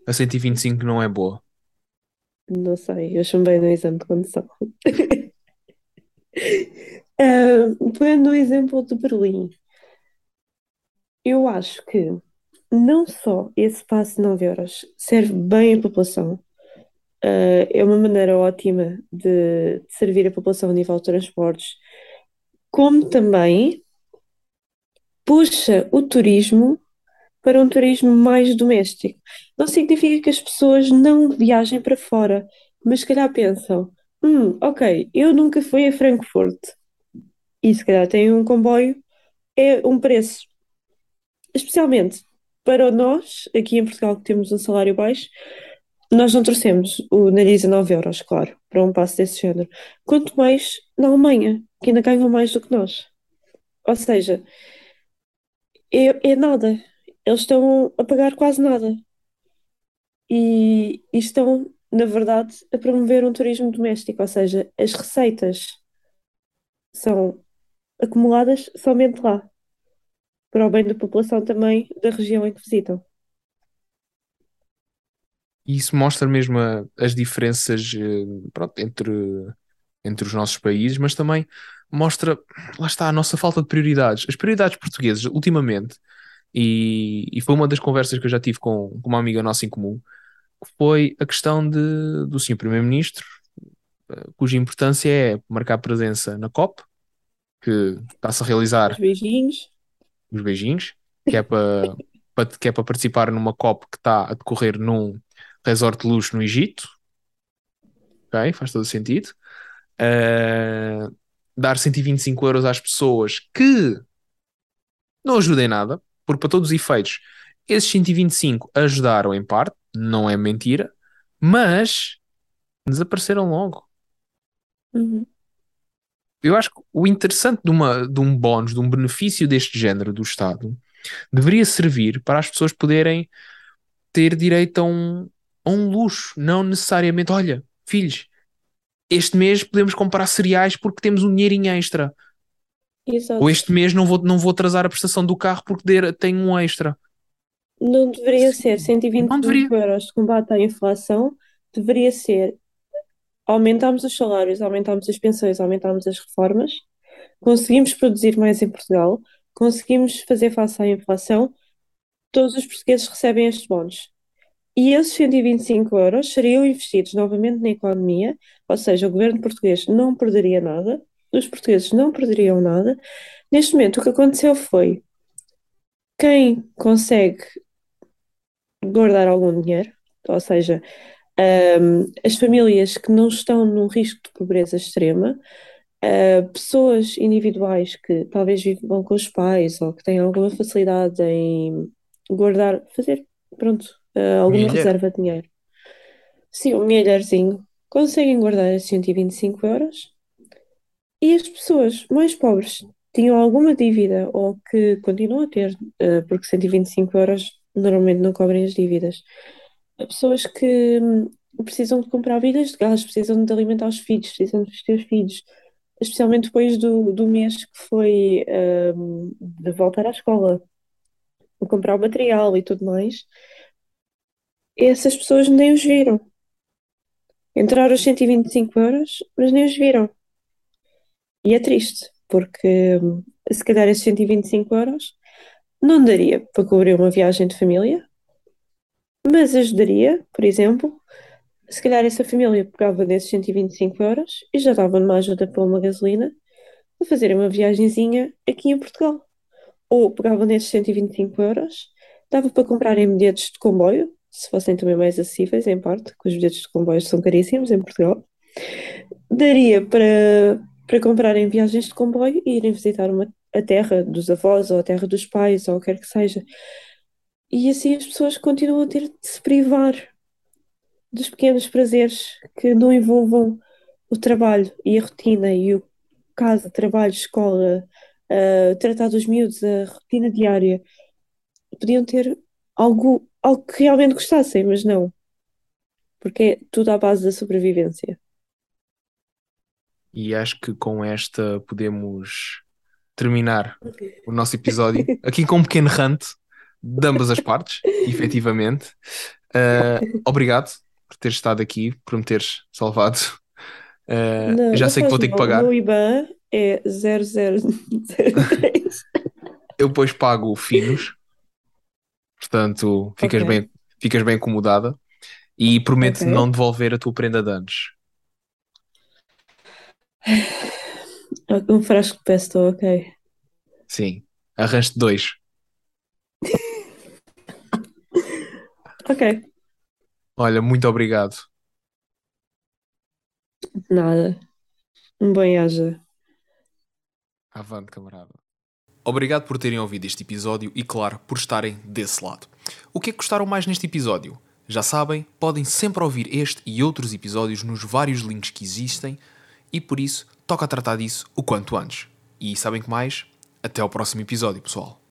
A 125 não é boa. Não sei, eu chumbei no exame de condução. uh, pegando o exemplo de Berlim, eu acho que não só esse passe de 9 euros serve bem a população, uh, é uma maneira ótima de, de servir a população a nível de transportes, como também puxa o turismo para um turismo mais doméstico. Não significa que as pessoas não viajem para fora, mas se calhar pensam: hum, ok, eu nunca fui a Frankfurt e se calhar tem um comboio, é um preço. Especialmente para nós, aqui em Portugal, que temos um salário baixo, nós não trouxemos o nariz a 9 euros, claro, para um passo desse género. Quanto mais na Alemanha, que ainda ganham mais do que nós. Ou seja, é, é nada eles estão a pagar quase nada. E, e estão, na verdade, a promover um turismo doméstico, ou seja, as receitas são acumuladas somente lá, para o bem da população também da região em que visitam. E isso mostra mesmo a, as diferenças eh, pronto, entre, entre os nossos países, mas também mostra, lá está, a nossa falta de prioridades. As prioridades portuguesas, ultimamente, e, e foi uma das conversas que eu já tive com, com uma amiga nossa em comum, que foi a questão de, do senhor Primeiro-Ministro, eh, cuja importância é marcar presença na COP, que está-se a realizar. Os beijinhos. Os beijinhos, que é para, para, que é para participar numa COP que está a decorrer num resort de luxo no Egito. Ok, faz todo sentido. Uh, dar 125 euros às pessoas que não ajudem nada, porque para todos os efeitos, esses 125 ajudaram em parte, não é mentira, mas desapareceram logo. Uhum. Eu acho que o interessante de, uma, de um bónus, de um benefício deste género do Estado, deveria servir para as pessoas poderem ter direito a um, um luxo, não necessariamente, olha, filhos, este mês podemos comprar cereais porque temos um dinheirinho extra. Exato. Ou este mês não vou, não vou atrasar a prestação do carro porque tenho um extra. Não deveria ser 125 deveria. euros de combate à inflação, deveria ser aumentarmos os salários, aumentarmos as pensões, aumentarmos as reformas, conseguimos produzir mais em Portugal, conseguimos fazer face à inflação, todos os portugueses recebem estes bónus. E esses 125 euros seriam investidos novamente na economia, ou seja, o governo português não perderia nada, os portugueses não perderiam nada. Neste momento, o que aconteceu foi quem consegue guardar algum dinheiro, ou seja, um, as famílias que não estão num risco de pobreza extrema, uh, pessoas individuais que talvez vivam com os pais ou que têm alguma facilidade em guardar, fazer, pronto, uh, alguma Milha. reserva de dinheiro. Sim, um milharzinho. Conseguem guardar esses 125 euros e as pessoas mais pobres tinham alguma dívida ou que continuam a ter, uh, porque 125 euros normalmente não cobrem as dívidas. Pessoas que hum, precisam de comprar vidas de gás, precisam de alimentar os filhos, precisam de vestir os filhos, especialmente depois do, do mês que foi um, de voltar à escola, comprar o material e tudo mais. Essas pessoas nem os viram. Entraram os 125 euros, mas nem os viram. E é triste, porque hum, se calhar esses 125 euros não daria para cobrir uma viagem de família, mas ajudaria, por exemplo, se calhar essa família pegava desses 125 euros e já dava uma ajuda para uma gasolina a fazer uma viagemzinha aqui em Portugal. Ou pegavam nesses 125 euros, dava para comprarem bilhetes de comboio, se fossem também mais acessíveis, em parte, que os bilhetes de comboio são caríssimos em Portugal. Daria para para comprarem viagens de comboio e irem visitar uma, a terra dos avós ou a terra dos pais ou o que quer que seja. E assim as pessoas continuam a ter de se privar dos pequenos prazeres que não envolvam o trabalho e a rotina e o casa, trabalho, escola, uh, tratar dos miúdos, a rotina diária. Podiam ter algo, algo que realmente gostassem, mas não. Porque é tudo à base da sobrevivência. E acho que com esta podemos terminar o nosso episódio aqui com um pequeno rant de ambas as partes, efetivamente. Uh, obrigado por teres estado aqui, por me teres salvado. Uh, Não, já sei que vou ter que mal. pagar. O meu IBAN é 0003. Eu depois pago finos, portanto ficas, Ok. bem, ficas bem acomodada e prometo Ok. não devolver a tua prenda de anos. um frasco de pesto, ok. Sim, arranjo-te dois. Ok. Olha, muito obrigado. Nada. Um bem-aja. Avante, camarada. Obrigado por terem ouvido este episódio e, claro, por estarem desse lado. O que é que gostaram mais neste episódio? Já sabem, podem sempre ouvir este e outros episódios nos vários links que existem e, por isso, toca tratar disso o quanto antes. E sabem que mais? Até ao próximo episódio, pessoal.